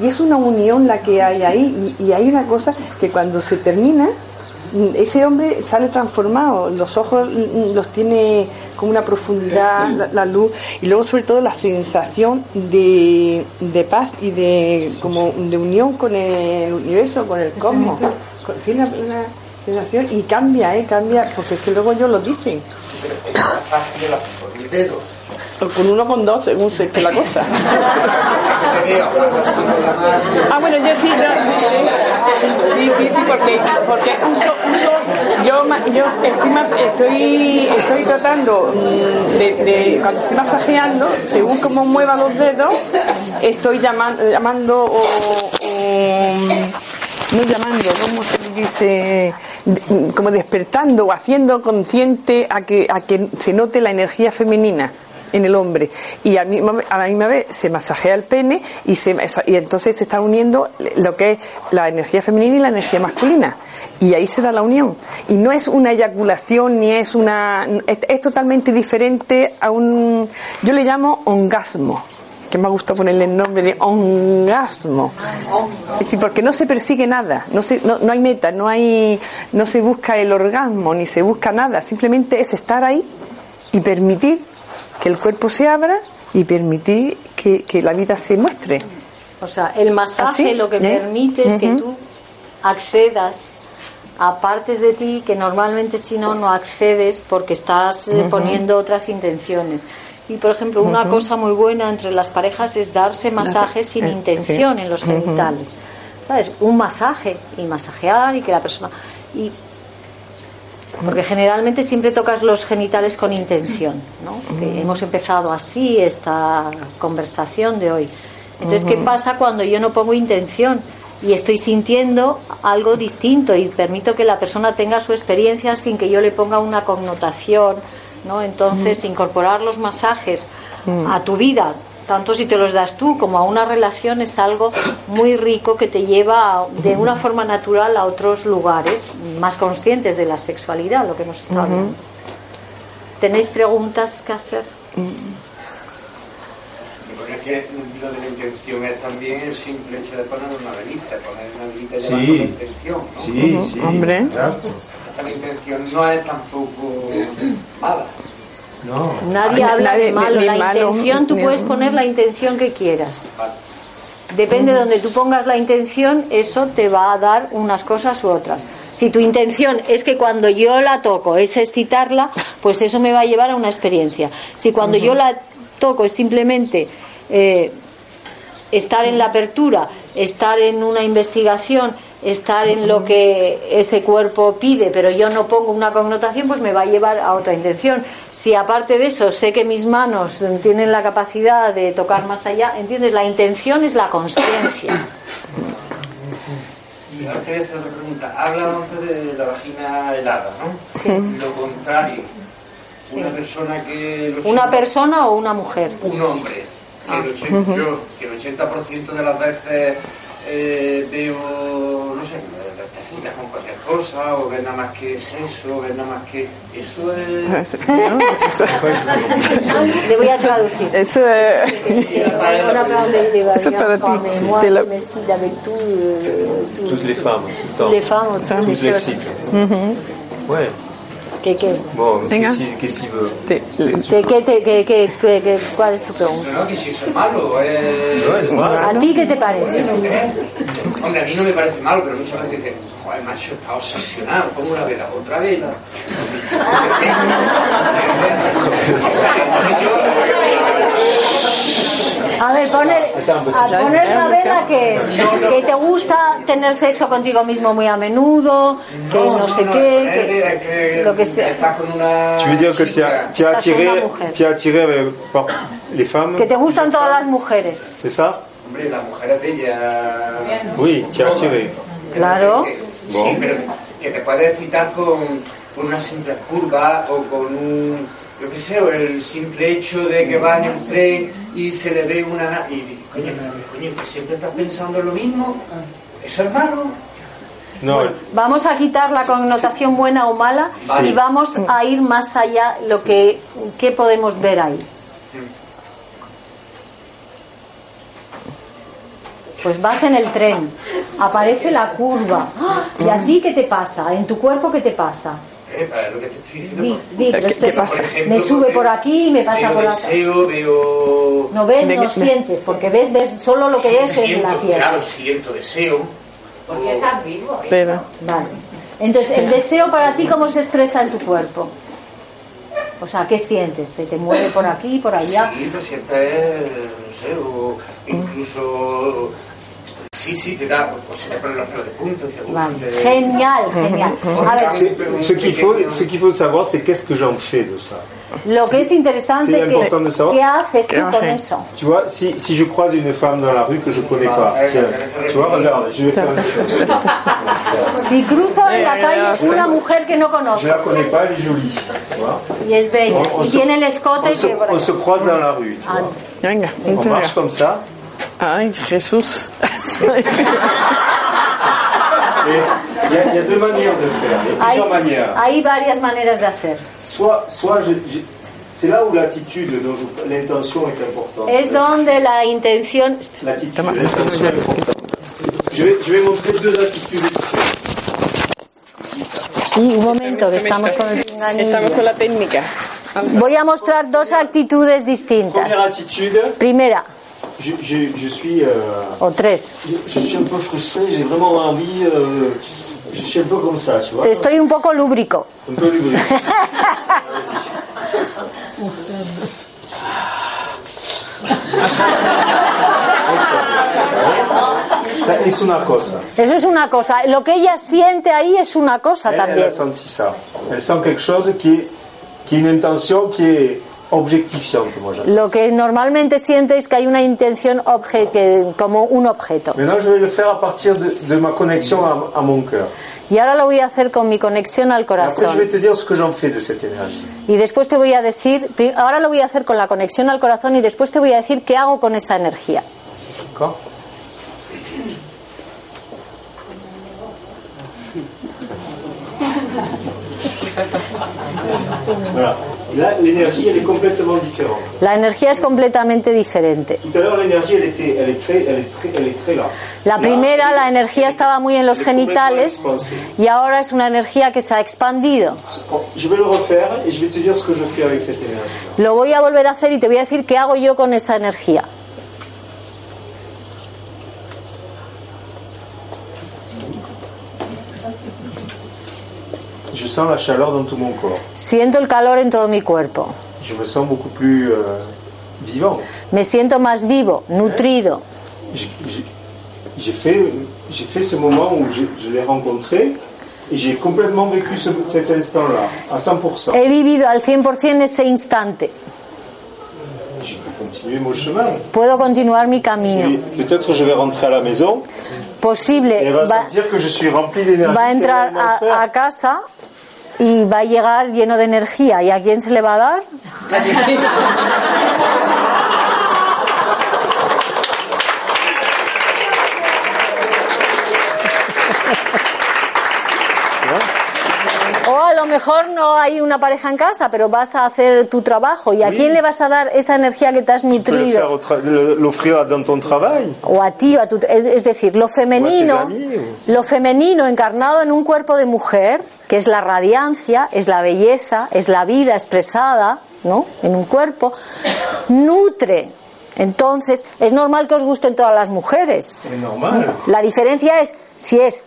Y es una unión la que hay ahí. Y, y hay una cosa que cuando se termina, ese hombre sale transformado. Los ojos los tiene con una profundidad, la, la luz. Y luego, sobre todo, la sensación de, de paz y de, como de unión con el universo, con el cosmos. Con- sí, una, una sensación. Y cambia, ¿eh? Cambia, porque es que luego ellos lo dicen. Pero ese masaje de la, por el dedo. O con uno con dos, según se que la cosa. (laughs) ah, bueno, yo sí, no, sí, sí, sí, porque, porque uso, uso, yo, yo estoy, estoy, estoy tratando mm, de, de, cuando estoy masajeando, según cómo mueva los dedos, estoy llamando, llamando o, o, no llamando, ¿cómo se dice? Como despertando o haciendo consciente a que, a que se note la energía femenina en el hombre. Y al mismo- a la misma vez se masajea el pene y, se, y entonces se está uniendo lo que es la energía femenina y la energía masculina. Y ahí se da la unión. Y no es una eyaculación ni es una es, totalmente diferente a un yo le llamo orgasmo que me ha gustado ponerle el nombre de orgasmo es decir, porque no se persigue nada, no, se, no, no hay meta, no hay, no se busca el orgasmo, ni se busca nada, simplemente es estar ahí y permitir que el cuerpo se abra y permitir que, que la vida se muestre. O sea, el masaje ¿Así? lo que ¿Eh? permite es que tú accedas a partes de ti que normalmente si no no accedes porque estás eh, poniendo otras intenciones. Y por ejemplo, una cosa muy buena entre las parejas es darse masajes sin Eh, intención sí. en los genitales. ¿Sabes? Un masaje y masajear y que la persona y porque generalmente siempre tocas los genitales con intención, ¿no? Que hemos empezado así esta conversación de hoy. Entonces, ¿qué pasa cuando yo no pongo intención y estoy sintiendo algo distinto y permito que la persona tenga su experiencia sin que yo le ponga una connotación, ¿no? Entonces, incorporar los masajes a tu vida, tanto si te los das tú como a una relación, es algo muy rico que te lleva a- de una forma natural a otros lugares más conscientes de la sexualidad, lo que hemos estado Ujú. hablando. ¿Tenéis preguntas que hacer? Bueno, es que lo de la intención es también el simple hecho de poner una velita, poner una velita y Sí. la intención. ¿no? Sí, Ujú, sí, hombre. exacto. Entonces la intención no es tampoco mala. No. Nadie Ay, habla nadie- de malo. ni la malo, intención, tú puedes poner la intención que quieras. Depende de donde tú pongas la intención, eso te va a dar unas cosas u otras. Si tu intención es que cuando yo la toco es excitarla, pues eso me va a llevar a una experiencia. Si cuando yo la toco es simplemente eh, estar en la apertura, estar en una investigación, estar en lo que ese cuerpo pide, pero yo no pongo una connotación, pues me va a llevar a otra intención. Si aparte de eso sé que mis manos tienen la capacidad de tocar más allá, ¿entiendes? La intención es la consciencia. Y ahora te voy a hacer otra pregunta. Habla antes de la vagina helada, ¿no? Sí. Lo contrario. Sí. Una persona que... ¿Una 80 persona o una mujer? Un hombre. Que el 80, yo, que el 80% de las veces eh, veo, no sé, las tacitas con cualquier cosa, o ver nada más que sexo, o ver nada más que... Eso es... Le voy a traducir. Eso es. On a parlé des Eso para ti. mais moi, Te la- je me suis avec tout, tout- Toutes les femmes, toutes les femmes, toutes les cycles. Ouais. ¿Qué, qué? Venga. qu'est-ce qu'il- qu'est-ce qu'il veut ¿Qué- qué te- qué- qué- qué- qué- ¿Cuál es tu pregunta? No, que si eso es malo, eh... No es malo. ¿A ti qué te parece? Hombre, a mí no me parece malo, pero muchas veces dicen, joder, macho, está obsesionado, pongo una vela, otra vela. A ver, poner, a poner la vela que es que te gusta tener sexo contigo mismo muy a menudo, que no, sé qué, que, lo que sea. Estás con una... Tu veux dire que tu as, tu as Estás con attiré, tu as attiré avec- par les femmes Que te gustan todas las mujeres. C'est ça Hombre, la mujer es bella. Oui, tu as attiré. Claro. Sí, pero que te puede excitar con, con una simple curva o con un, yo qué sé, o el simple hecho de que va en el tren y se le ve una... na- Y dices, coño, coño, que siempre estás pensando lo mismo. ¿Eso es malo? No, Vamos a quitar la connotación buena o mala y vamos a ir más allá lo que qué podemos ver ahí. Pues vas en el tren, aparece la curva. ¿Y a ti qué te pasa? ¿En tu cuerpo qué te pasa? Eh, para lo que te estoy diciendo. Di, di, pero ¿Qué- qué pasa? Por ejemplo, me sube por aquí y me pasa veo por acá. deseo, veo... No ves, De no que- sientes, porque ves, ves, solo lo que ves es siento, la piel. Claro, siento deseo. Porque estás vivo. Pero, Vale. Entonces, el deseo para ti, ¿cómo se expresa en tu cuerpo? O sea, ¿qué sientes? ¿Se te mueve por aquí, por allá? Sí, lo sientes, no sé, o incluso... Sí, sí, te da, pues se te ponen los pelos de punta. Vale. te-. A ver, C'est- Ce qu'il faut, ce qu'il faut savoir, c'est qu'est-ce que j'en fais de ça. lo que es interesante, importante que, saber. ¿qué haces tú ¿Qué con eso? Tu vois, si, si je croise une femme dans la rue que je connais pas, tiens, tu vois, regarde, je vais faire. Si cruzo en la calle una mujer que no Je conozco la connais pas, elle est jolie. Tu vois y es bella On- on y se- tiene el escote on, se, que... on se croise dans la rue. tu Ah, vois. On marche comme ça. Ay, Jesús. (laughs) Et il y, a- il y a deux manières de faire. Il y a Hay, plusieurs manières. hay varias maneras de hacer. Soit, soit je- je- c'est là où l'attitude, l'intention est importante. Es donde la intención... L'attitude, l'intention est importante. Je vais, je vais montrer deux attitudes. Sí, un momento, que estamos con el pinganillo. Estamos con la técnica. Voy a mostrar dos actitudes distintas. Primera, je, je, je suis, euh, o tres. je, je suis un peu frustré, j'ai vraiment envie, euh, je suis un peu comme ça, tu vois. Estoy un poco lúbrico. Un peu. Ça, (laughs) es una cosa. Eso es una cosa. Lo que ella siente ahí es una cosa Elle, elle también. a senti ça. Elle sent quelque chose qui qui est une intention qui est objectifiante, j'appelle. Lo que normalmente siente es que hay una intención obje- que- como un objeto. Maintenant, je vais le faire à partir de, de ma connexion à, à mon cœur. Y ahora lo voy a hacer con mi conexión al Et après, je corazón. vais te dire ce que j'en fais de cette énergie. Y después te voy a decir, ahora lo voy a hacer con la conexión al corazón y después te voy a decir qué hago con esa energía. D'accord (laughs) Voilà. Là, l'énergie, elle est complètement différente. La energía es completamente diferente. Tout à l'heure, l'énergie, elle, était, elle, est très, elle, est très, elle est très là. La primera, la energía estaba muy en los genitales y ahora es una energía que se ha expandido. Bon, Je vais le refaire et je vais te dire ce que je fais avec cette énergie. Lo voy a volver a hacer y te voy a decir qué hago yo con esa energía. Je sens la chaleur dans tout mon corps. Siento el calor en todo mi cuerpo. Je me sens beaucoup plus euh, vivant. Me siento más vivo, nutrido. J'ai- fait, ce moment où je, je l'ai rencontré et j'ai complètement vécu ce- cet instant-là, à 100%. He vivido al 100% ese instante. Je peux continuer mon chemin. Puedo continuar mi camino. Peut-être je vais rentrer à la maison Posible, et elle va va, sentir que je suis rempli d'énergie. va entrar a, a casa y va a llegar lleno de energía. ¿Y a quién se le va a dar? (laughs) mejor no hay una pareja en casa, pero vas a hacer tu trabajo. ¿Y a quién le vas a dar esa energía que te has nutrido? o a ti, a tu- es decir, lo femenino, lo femenino encarnado en un cuerpo de mujer, que es la radiancia, es la belleza, es la vida expresada, ¿no? En un cuerpo, nutre. Entonces, es normal que os gusten todas las mujeres. C'est normal. La diferencia es si es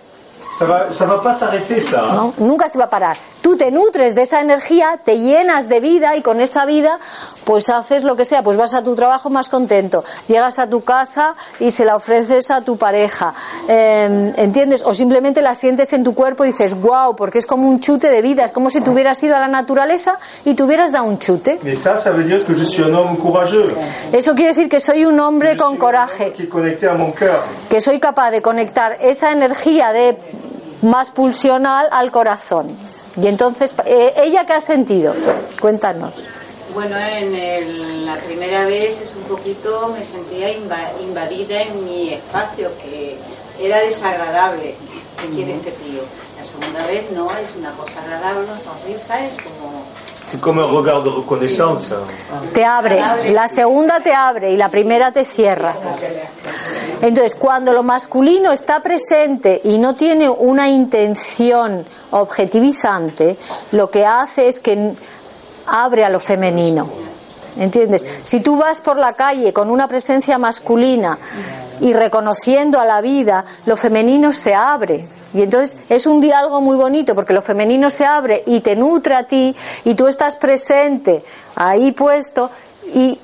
Ça va, ça va pas s'arrêter ça. hein. ¿no? Nunca se va a parar. Tú te nutres de esa energía, te llenas de vida y con esa vida pues haces lo que sea, pues vas a tu trabajo más contento, llegas a tu casa y se la ofreces a tu pareja, Eh, ¿entiendes? O simplemente la sientes en tu cuerpo y dices, wow, porque es como un chute de vida, es como si te hubieras ido a la naturaleza y te hubieras dado un chute. Mais ça, ça veut dire que je suis un homme courageux. Eso quiere decir que soy un hombre Je con coraje. que soy capaz de conectar esa energía de más pulsional al corazón. Y entonces, eh, ¿ella qué ha sentido? Cuéntanos. Bueno, en el- la primera vez es un poquito, me sentía inva- invadida en mi espacio, que era desagradable. ¿Qué quiere este tío? La segunda vez no, es una cosa agradable, una sonrisa, es como... C'est comme un regard de reconnaissance. Te abre, la segunda te abre y la primera te cierra. Entonces, cuando lo masculino está presente y no tiene una intención objetivizante, lo que hace es que abre a lo femenino. ¿Entiendes? Si tú vas por la calle con una presencia masculina y reconociendo a la vida, lo femenino se abre. Y entonces es un diálogo muy bonito porque lo femenino se abre y te nutre a ti y tú estás presente ahí puesto y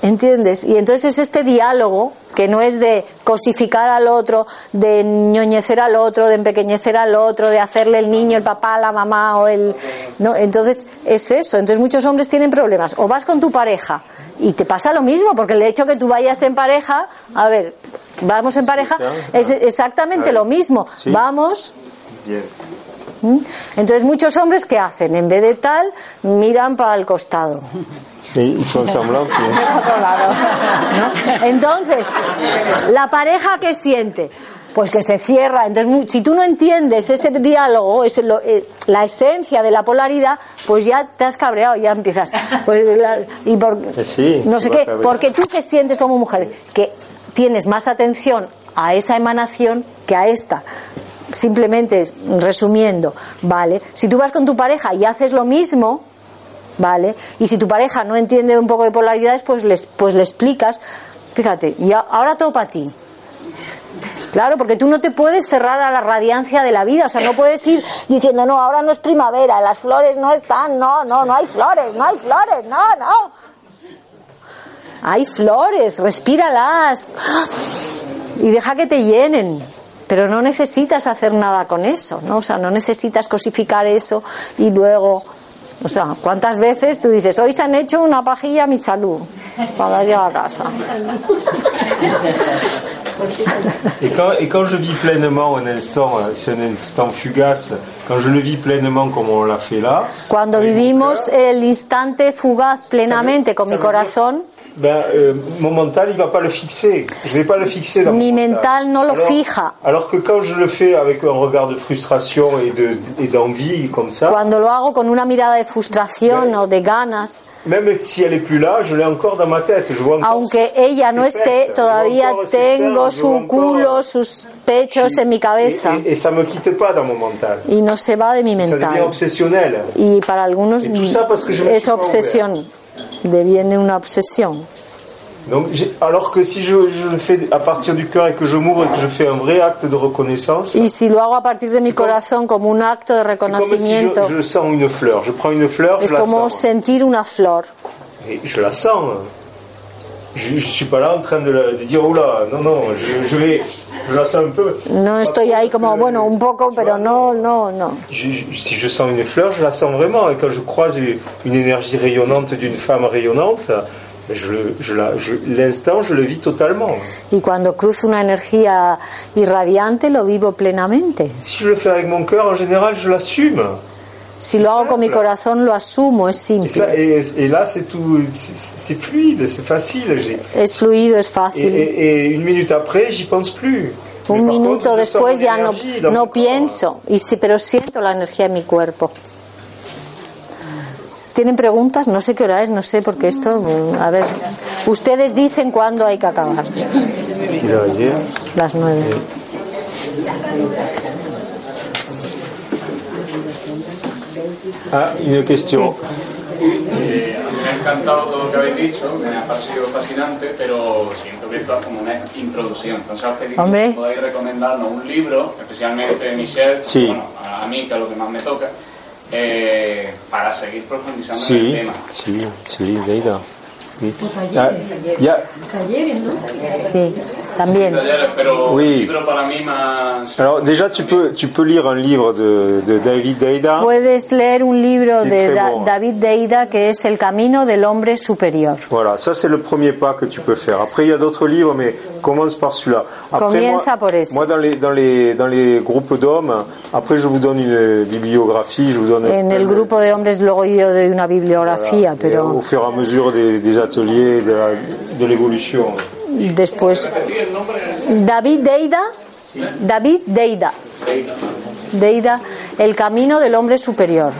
¿Entiendes? Y entonces es este diálogo que no es de cosificar al otro, de ñoñecer al otro, de empequeñecer al otro, de hacerle el niño, el papá, la mamá o el. No, entonces es eso. Entonces muchos hombres tienen problemas. O vas con tu pareja y te pasa lo mismo, porque el hecho que tú vayas en pareja, a ver, vamos en pareja, es exactamente lo mismo. Vamos. ¿Mm? Entonces muchos hombres ¿qué hacen? En vez de tal, miran para el costado. Y son semblant (laughs) ¿No? Entonces, la pareja que siente, pues que se cierra. Entonces, si tú no entiendes ese diálogo, ese, lo- eh, la esencia de la polaridad, pues ya te has cabreado, ya empiezas. Pues, la- y por, Eh, sí, no sé qué, porque tú que sientes como mujer, que tienes más atención a esa emanación que a esta. Simplemente resumiendo, ¿vale? Si tú vas con tu pareja y haces lo mismo, ¿vale? Y si tu pareja no entiende un poco de polaridades, pues les, pues le explicas, fíjate, y ahora todo para ti. Claro, porque tú no te puedes cerrar a la radiancia de la vida, o sea, no puedes ir diciendo, no, ahora no es primavera, las flores no están, no, no, no hay flores, no hay flores, no, no. Hay flores, respíralas y deja que te llenen. Pero no necesitas hacer nada con eso, ¿no? O sea, no necesitas cosificar eso y luego, o sea, ¿cuántas veces tú dices, hoy se han hecho una pajilla a mi salud cuando has llegado a casa? (laughs) Et quand, et quand je vis pleinement un instant, euh, c'est un instant fugace, quand je le vis pleinement comme on l'a fait là, Cuando vivimos el instante fugaz plenamente con mi corazón, ben, euh, mon mental, il va pas le fixer. Je vais pas le fixer dans mi mon mental no lo fija. Alors que quand je le fais avec un regard de frustration et de et d'envie comme ça, Cuando lo hago con una mirada de frustración o de ganas, même si elle est plus là, je l'ai encore dans ma tête. Je vois encore aunque ella no esté, todavía tengo su encore- culo, sus pechos en mi cabeza et, et, et ça me quitte pas dans mon mental. y no se va de mi Ça devient mental. obsessionnel. Y para algunos es pas obsesión, deviene una obsesión. Donc, alors que si je, je le fais à partir du cœur et que je m'ouvre et que je fais un vrai acte de reconnaissance, Y si lo hago a partir de mi corazón como un acto de c'est comme si reconocimiento, je, je sens une fleur. Je prends une fleur, es je la como sens. sentir una flor. Et je la sens. No estoy ahí como, bueno, un poco, pero no, no, no. Je- je- si je sens une fleur, je la sens vraiment. Et quand je croise une, énergie rayonnante d'une femme rayonnante, je le- je la- je- l'instant, je le vis totalement. Y cuando cruzo una energía irradiante lo vivo plenamente. Si je le fais avec mon cœur, en général, je l'assume. Si lo hago con mi corazón lo asumo, es simple. et là, c'est tout, c'est c'est fluide, c'est facile. Es fluido, es fácil. et- une minute après, j'y pense plus. Un minuto después ya no, no pienso, y sí, pero siento la energía en mi cuerpo. ¿Tienen preguntas? No sé qué hora es, no sé, porque esto, mm, a ver, ustedes dicen cuándo hay que acabar. Las nueve. Ah, une question. Eh, a mí me ha encantado todo lo que habéis dicho, me ha parecido fascinante, pero siento que esto es como una introducción. Entonces os pediría Hombre. que podáis recomendarnos un libro, especialmente Michelle, Sí. bueno, a mí que es lo que más me toca, eh, para seguir profundizando en el tema. si, si, Leïda. Oui. Ah, il y a- Sí, también. Pero Oui. Alors déjà, tu peux, tu peux lire un livre de, de David Deida. Puedes leer un libro Sí, de Da- bon. David Deida que es El camino del hombre superior. Voilà, ça c'est le premier pas que tu peux faire. Après, il y a d'autres livres, mais commence par celui-là. Après, Comienza moi, por ese. moi, dans les, dans les, dans les groupes d'hommes, après, je vous donne une bibliographie, je vous donne En el grupo de hombres luego yo doy una bibliografía, Et pero au fur et à mesure des, des ateliers, de la- de l'évolution. después David Deida, David Deida, Deida, El camino del hombre superior.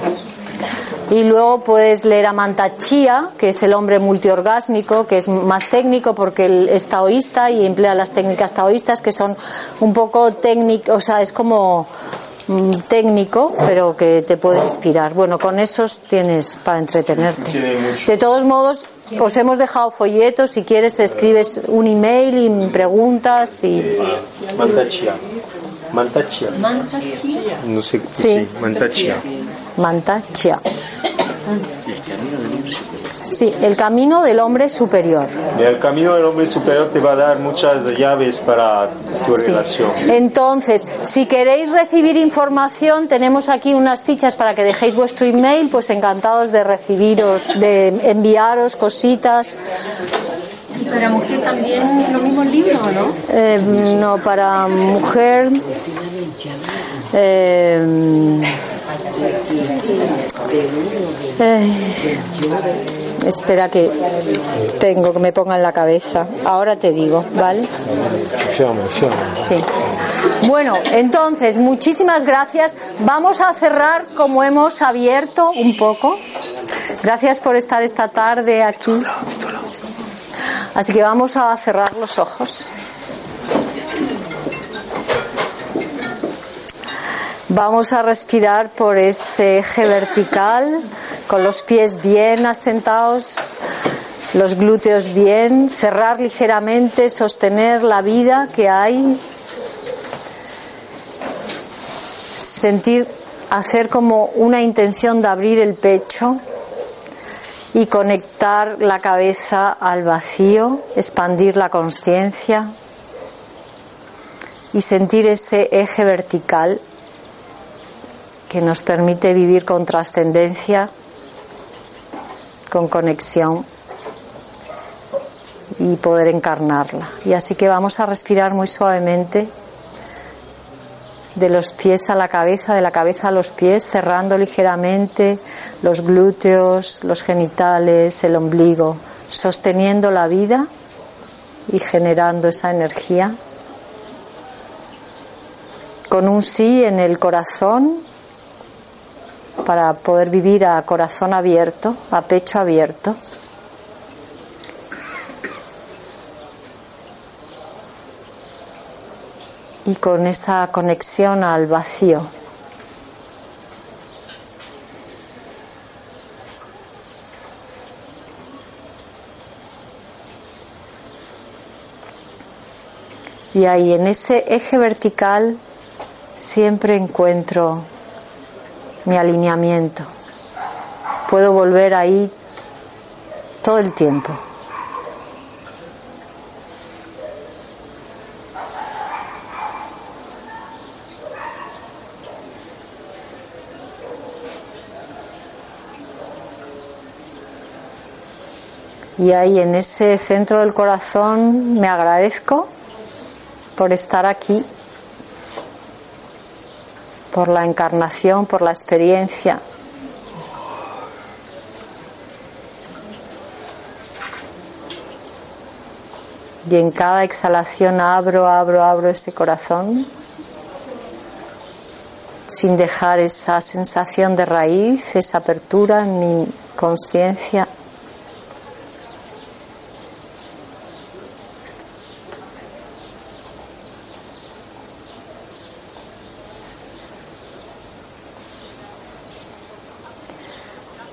Y luego puedes leer a Mantachía, que es el hombre multiorgásmico, que es más técnico porque él es taoísta y emplea las técnicas taoístas que son un poco técnicas, o sea, es como mm, técnico, pero que te puede inspirar. Bueno, con esos tienes para entretenerte. De todos modos, Os hemos dejado folletos, si quieres escribes un email y preguntas y... Mantachia. Mantachia. Mantachia. No sé. Sí. Mantachia. Mantachia. Sí, el camino del hombre superior. El camino del hombre superior te va a dar muchas llaves para tu Sí. relación. Entonces, si queréis recibir información, tenemos aquí unas fichas para que dejéis vuestro email, pues encantados de recibiros, de enviaros cositas. Y para mujer también lo mismo el libro, ¿no? Eh, no, para mujer. eh, eh, espera que tengo que me ponga en la cabeza. Ahora te digo, ¿vale? Sí. Bueno, entonces, muchísimas gracias. Vamos a cerrar como hemos abierto un poco. Gracias por estar esta tarde aquí. Sí. Así que vamos a cerrar los ojos. Vamos a respirar por ese eje vertical, con los pies bien asentados, los glúteos bien, cerrar ligeramente, sostener la vida que hay, sentir, hacer como una intención de abrir el pecho y conectar la cabeza al vacío, expandir la conciencia y sentir ese eje vertical que nos permite vivir con trascendencia, con conexión y poder encarnarla. Y así que vamos a respirar muy suavemente de los pies a la cabeza, de la cabeza a los pies, cerrando ligeramente los glúteos, los genitales, el ombligo, sosteniendo la vida y generando esa energía. Con un sí en el corazón para poder vivir a corazón abierto, a pecho abierto. Y con esa conexión al vacío. Y ahí en ese eje vertical siempre encuentro mi alineamiento. Puedo volver ahí todo el tiempo. Y ahí en ese centro del corazón me agradezco por estar aquí por la encarnación, por la experiencia. Y en cada exhalación abro, abro, abro ese corazón sin dejar esa sensación de raíz, esa apertura en mi conciencia.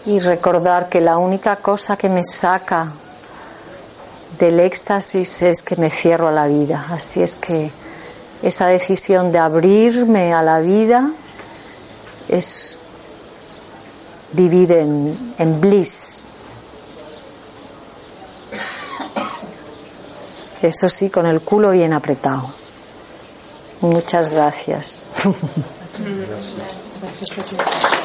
Y recordar que la única cosa que me saca del éxtasis es que me cierro a la vida. Así es que esa decisión de abrirme a la vida es vivir en, en bliss. Eso sí, con el culo bien apretado. Muchas gracias. pana!